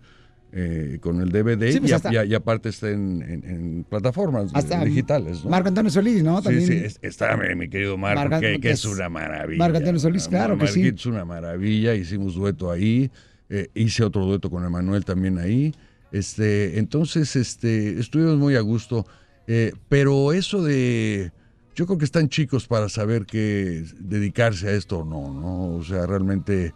eh, con el DVD Sí, pues y, a- hasta- y a- y aparte está en, en- en plataformas eh, Hasta digitales, ¿no? Marco Antonio Solís, ¿no? Sí, También. sí, es- está mi, querido Marco, que, es es- una maravilla. Marco Antonio Solís, claro que sí. Es una maravilla, hicimos dueto ahí, eh, hice otro dueto con Emanuel también ahí. Este, entonces, este, estuvimos muy a gusto. eh, pero eso de. Yo creo que están chicos para saber que dedicarse a esto o no, ¿no? O sea, realmente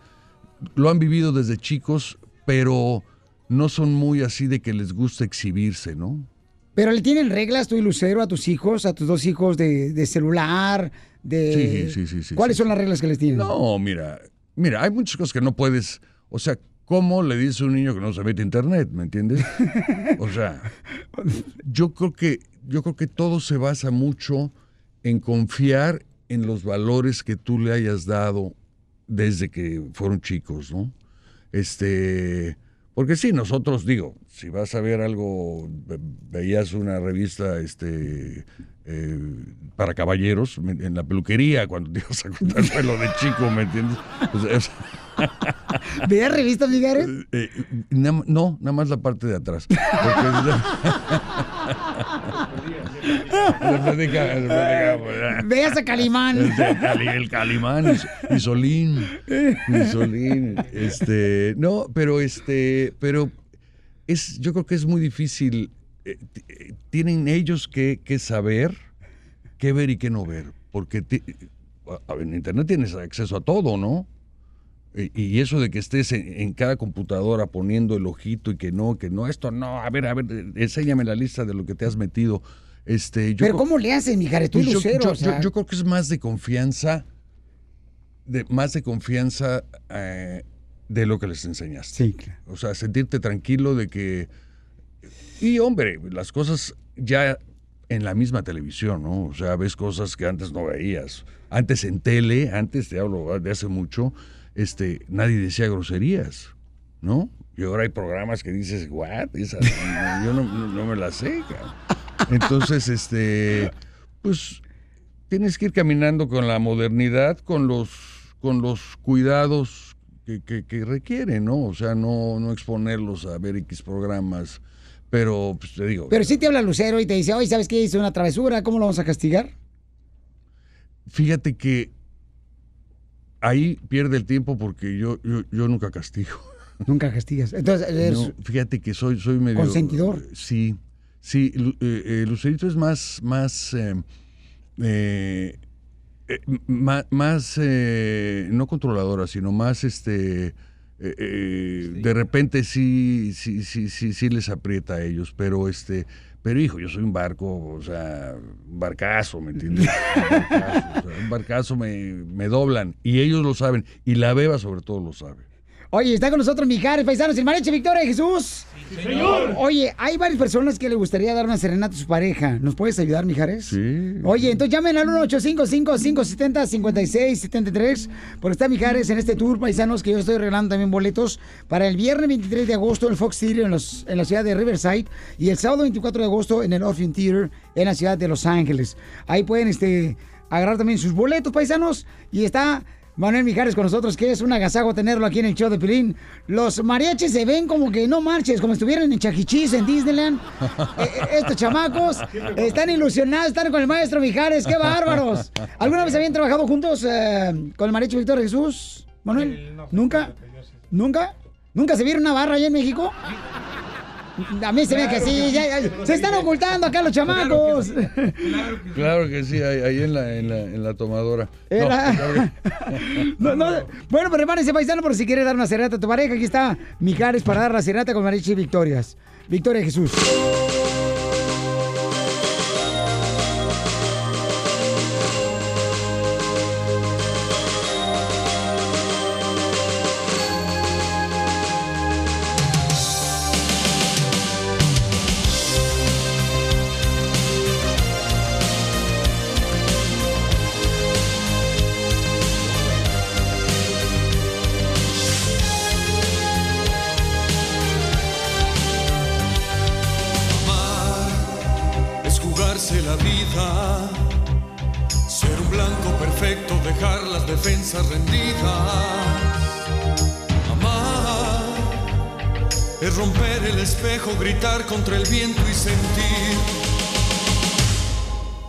lo han vivido desde chicos, pero no son muy así de que les gusta exhibirse, ¿no? Pero le tienen reglas tú y Lucero a tus hijos, a tus dos hijos de, de celular, de... Sí, sí, sí, sí, ¿Cuáles sí, son las reglas que les tienen? No, mira, mira, hay muchas cosas que no puedes, o sea, ¿cómo le dices a un niño que no se mete a internet, me entiendes? O sea, yo creo que yo creo que todo se basa mucho en confiar en los valores que tú le hayas dado desde que fueron chicos, ¿no? Este, porque sí, nosotros digo, si vas a ver algo, ve- veías una revista, este, eh, para caballeros en la peluquería cuando te ibas a cortar el pelo de chico, ¿me entiendes? Pues, es- ¿Veías revistas, Miguel? eh, na- no, nada más la parte de atrás. Porque- Le platica- le platicamos, Veas a Calimán. el, Calimán, y- y Solín, y Solín, este, no, pero este, pero es, yo creo que es muy difícil. eh, eh, tienen ellos que, que saber qué ver y qué no ver, porque en internet tienes acceso a todo, ¿no? Y, eso de que estés en, cada computadora poniendo el ojito y que no, que no, esto no, a ver, a ver, enséñame la lista de lo que te has metido. Este, yo Pero ¿cómo le hacen, mija? Tú yo, Lucero, yo- o sea. yo- yo creo que es más de confianza, de, más de confianza eh, de lo que les enseñaste. Sí, claro. O sea, sentirte tranquilo de que... Y hombre, las cosas ya en la misma televisión, ¿no? O sea, ves cosas que antes no veías. Antes en tele, antes te hablo de hace mucho, este, nadie decía groserías, ¿no? Y ahora hay programas que dices, what? Esa- yo no me la sé. cabrón". Entonces, este, pues tienes que ir caminando con la modernidad, con los, con los cuidados que, que, que requieren, ¿no? O sea, no, no exponerlos a ver X programas. Pero, pues te digo, Pero si te habla Lucero y te dice, oye, ¿sabes qué? Hice una travesura, ¿cómo lo vamos a castigar? fíjate que ahí pierde el tiempo porque yo, yo, yo nunca castigo. Nunca castigas. Entonces, eres No, fíjate que soy, soy medio... consentidor. Sí, sí. Eh, Lucerito es más, más, eh, eh, eh, más, eh, no controladora, sino más, este, de repente sí, sí, sí, sí, sí les aprieta a ellos, pero este, pero hijo, yo soy un barco, o sea, un barcazo, ¿me entiendes? Un barcazo, o sea, un barcazo me, me doblan y ellos lo saben y la beba sobre todo lo sabe. Oye, está con nosotros Mijares, paisanos, el mariachi Victoria Jesús. señor. Oye, hay varias personas que le gustaría dar una serenata a su pareja. ¿Nos puedes ayudar, Mijares? Sí. Oye, entonces llamen al 1-855-570-5673, porque está Mijares en este tour, paisanos, que yo estoy regalando también boletos para el viernes 23 de agosto en el Fox Theater en, los- en la ciudad de Riverside y el sábado 24 de agosto en el Orpheum Theater en la ciudad de Los Ángeles. Ahí pueden este, agarrar también sus boletos, paisanos, y está... Manuel Mijares con nosotros, que es un agasajo tenerlo aquí en el show de Pilín. Los mariachis se ven como que no marches, como estuvieran en Chaquichis, en Disneyland. Eh, eh, estos chamacos están ilusionados, están con el maestro Mijares, qué bárbaros. ¿Alguna vez habían trabajado juntos eh, con el mariachi Víctor Jesús, Manuel? ¿Nunca? ¿Nunca? ¿Nunca se vieron una barra allá en México? A mí se ve que sí, ya- ya- se están ocultando acá los chamacos. Claro que sí, ahí, ahí en, la, en, la, en la tomadora. No, Era- claro No, no, Bueno, prepárense, paisano, por si quieres dar una serenata a tu pareja. Aquí está Mijares para dar la serenata con Mariachi Victorias. Victoria Jesús. Defensas rendidas. Amar es romper el espejo, gritar contra el viento y sentir.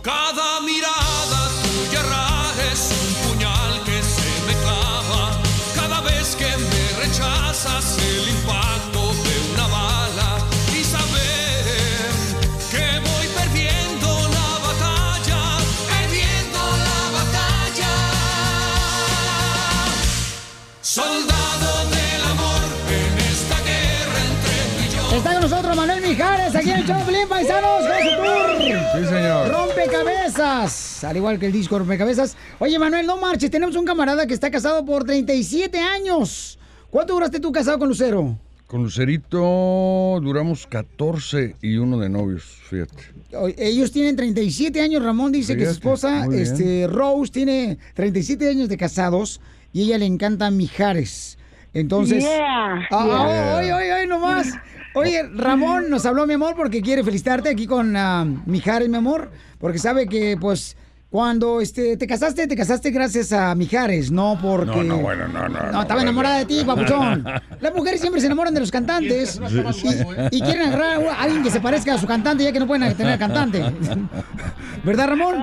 Cada mirada tuya es un puñal que se me clava. Cada vez que me rechazas aquí en el show Pelín, paisanos, con su tour. Sí, señor. Rompecabezas. Al igual que el disco Rompecabezas. Oye, Manuel, no marches. Tenemos un camarada que está casado por 37 años. ¿Cuánto duraste tú casado con Lucero? Con Lucerito duramos 14 y uno de novios, fíjate. Ellos tienen 37 años. Ramón dice que su esposa, este, Rose, tiene 37 años de casados y ella le encanta Mijares. Entonces. Yeah. Ah, Yeah. Oye, oye, oye, nomás. Oye, Ramón nos habló, mi amor, porque quiere felicitarte aquí con ah, Mijares, mi amor, porque sabe que, pues, cuando este, te casaste, te casaste gracias a Mijares, no porque... No, no, bueno, no, no. No, estaba enamorada de ti, papuchón. Las mujeres siempre se enamoran de los cantantes y, y quieren agarrar a alguien que se parezca a su cantante ya que no pueden tener cantante. ¿Verdad, Ramón?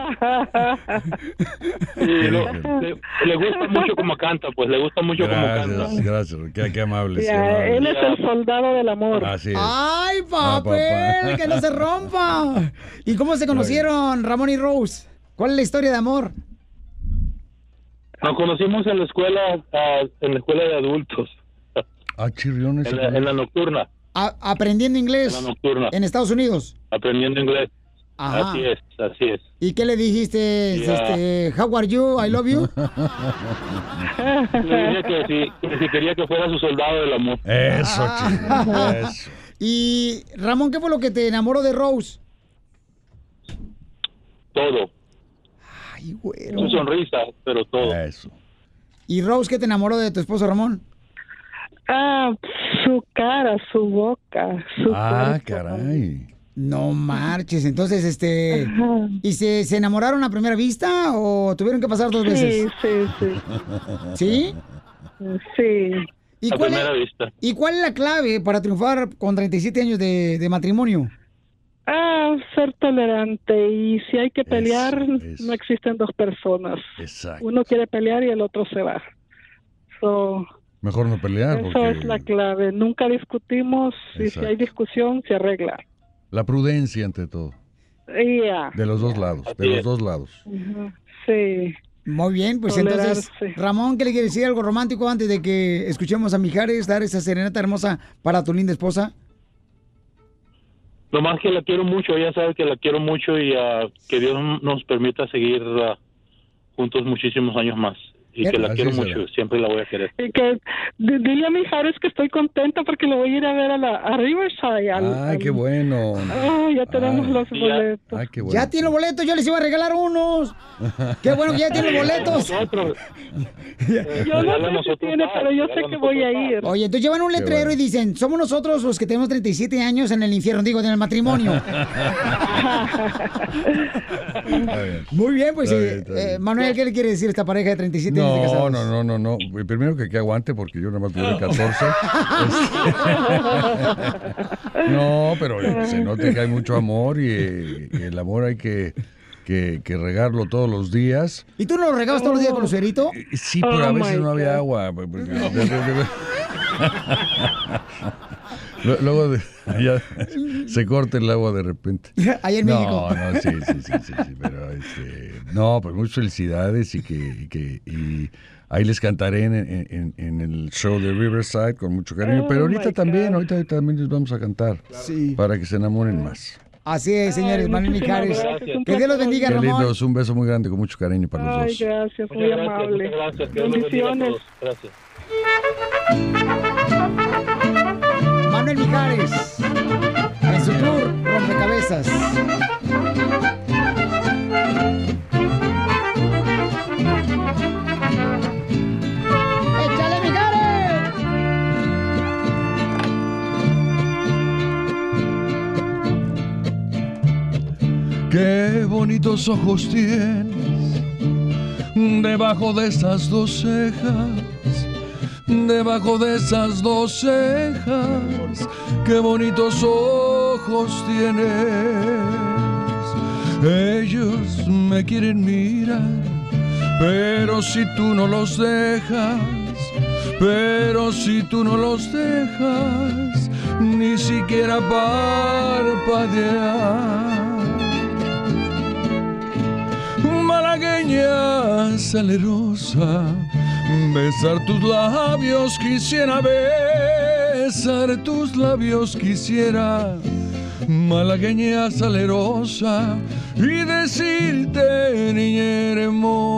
Le, le- le gusta mucho como canta, pues le gusta mucho como canta. Gracias, gracias. Qué, qué amables. él es el soldado del amor. Así es. ¡Ay, papel! ¡Que no se rompa! ¿Y cómo se conocieron Ramón y Rose? ¿Cuál es la historia de amor? Nos conocimos en la escuela, ah, en la escuela de adultos, Ah, chirriones. en la, en la nocturna, A- aprendiendo inglés en la nocturna, en Estados Unidos. aprendiendo inglés. Ajá. Así es, así es. ¿Y qué le dijiste? Ya. Este, how are you? I love you. Le dije que si, que si quería que fuera su soldado del amor. Eso, Ah. Y Ramón, ¿qué fue lo que te enamoró de Rose? todo. Ay, güero. Sonrisa, pero todo. Eso. ¿Y Rose qué te enamoró de tu esposo Ramón? Ah, su cara, su boca, su Ah, cuerpo. caray. No marches, entonces, este... ¿Y se, se enamoraron a primera vista o tuvieron que pasar dos Sí, veces? sí, sí. ¿Sí? Sí. ¿Y a cuál, primera es, vista. ¿Y cuál es la clave para triunfar con 37 años de, de matrimonio? Ah, ser tolerante y si hay que pelear, no existen dos personas. Exacto. Uno quiere pelear y el otro se va. So, Mejor no pelear eso porque es la clave. Nunca discutimos y si hay discusión se arregla. la prudencia ante todo. De los dos lados, de los dos lados. Sí. Muy bien, pues entonces. Ramón, ¿qué le quiere decir algo romántico antes de que escuchemos a Mijares dar esa serenata hermosa para tu linda esposa? Nomás que la quiero mucho, ella sabe que la quiero mucho y ah, que Dios nos permita seguir ah, juntos muchísimos años más. Y que la Así quiero será. mucho, siempre la voy a querer. Y que dile a mi Jares que estoy contenta porque lo voy a ir a ver a, la, a Riverside. al- Ay, al- qué bueno. Ah, ya tenemos Ay. los boletos. Ay, qué bueno. Ya tiene los boletos, yo les iba a regalar unos. Qué bueno que ya tiene los boletos. Yo no sé si tiene, pero yo sé que voy a ir. Oye, entonces llevan un letrero bueno. y dicen, somos nosotros los que tenemos 37 años en el infierno, digo, en el matrimonio. Muy bien, pues, Está sí. bien, está bien. Eh, Manuel, ¿qué le quiere decir a esta pareja de 37 años de No, casados? no, no, no, no. Primero que que aguante porque yo nada más tuve 14. Este, no, pero se nota que hay mucho amor y, eh, y el amor hay que, que, que regarlo todos los días. ¿Y tú no lo regabas todos los días con Lucerito? Sí, pero a Oh, veces no había agua. pues, Lu- Luego de- ya se corta el agua de repente. Ahí en no, México. No, sí, sí, sí, sí, sí, pero este, no, pues muchas felicidades y que, y que y ahí les cantaré en, en- en el show de Riverside con mucho cariño. Oh, pero ahorita también, ahorita también les vamos a cantar para que se enamoren más. Así es, señores, Ay, Manuel Mijares. gracias, Que Dios los bendiga, Qué Ramón. lindos, un beso muy grande con mucho cariño para los Ay, dos. gracias, muy Muchas gracias, amable. gracias. Que Dios los bendiga a Bendiciones. todos. Gracias. Manuel Mijares. En su tour, rompecabezas. Qué bonitos ojos tienes debajo de esas dos cejas, debajo de esas dos cejas. Qué bonitos ojos tienes. Ellos me quieren mirar, pero si tú no los dejas, pero si tú no los dejas, ni siquiera parpadear. Malagueña salerosa, besar tus labios quisiera besar tus labios quisiera. Malagueña salerosa y decirte niña hermosa.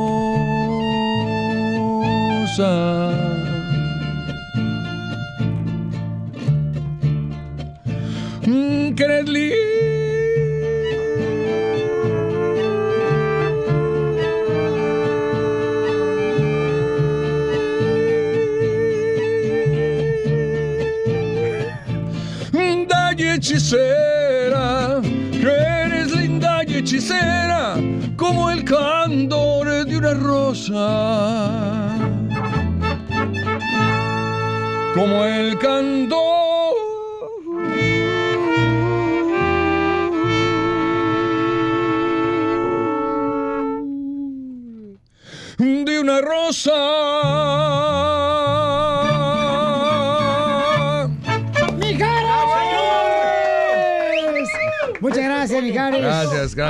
Mm, que eres linda hechicera, que eres linda y hechicera, como el candor de una rosa. Como el candor de una rosa.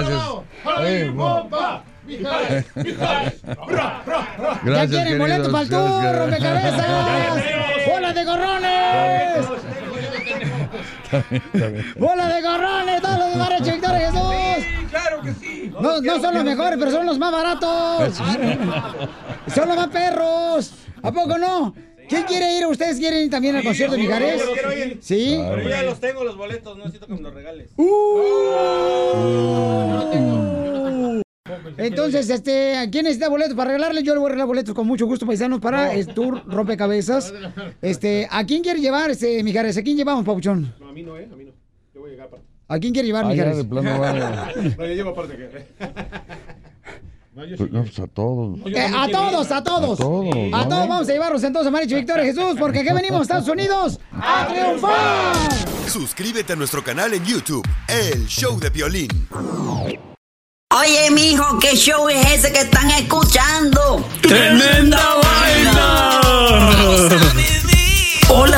Gracias, gracias. Oye, mo- Ya Gracias, quieren boletos para el tour, Gracias. rompecabezas. ¡Bola de gorrones! ¡Bola de gorrones! ¡Todos los Barrecho Victoria Jesús! ¡Claro que sí! No, no son los mejores, pero son los más baratos. Son los más perros. ¿A poco no? ¿Quién quiere ir? ¿Ustedes quieren ir también al concierto de Mijares? Yo quiero ir. ¿Sí? Pero ya los tengo los boletos, no necesito que me los regales. Uh. Entonces, este, ¿a quién necesita boletos para regalarle? Yo le voy a regalar boletos con mucho gusto, paisanos, para el tour rompecabezas. Este, ¿a quién quiere llevar, este, Mijares? ¿A quién llevamos, Pabuchón? No, a mí no, ¿eh? A mí no. Yo voy a llegar aparte. ¿A quién quiere llevar, Ah, Mijares? No, yo llevo aparte. Que- No, yo sí. No, pues, a todos. Eh, a todos, a todos. A todos, A ¿no? todos vamos a llevarlos entonces a Maricho Victoria Jesús, porque aquí venimos, Estados Unidos, a triunfar. Suscríbete a nuestro canal en YouTube, El Show de Violín. Oye, mijo, ¿qué show es ese que están escuchando? ¡Tremenda vaina!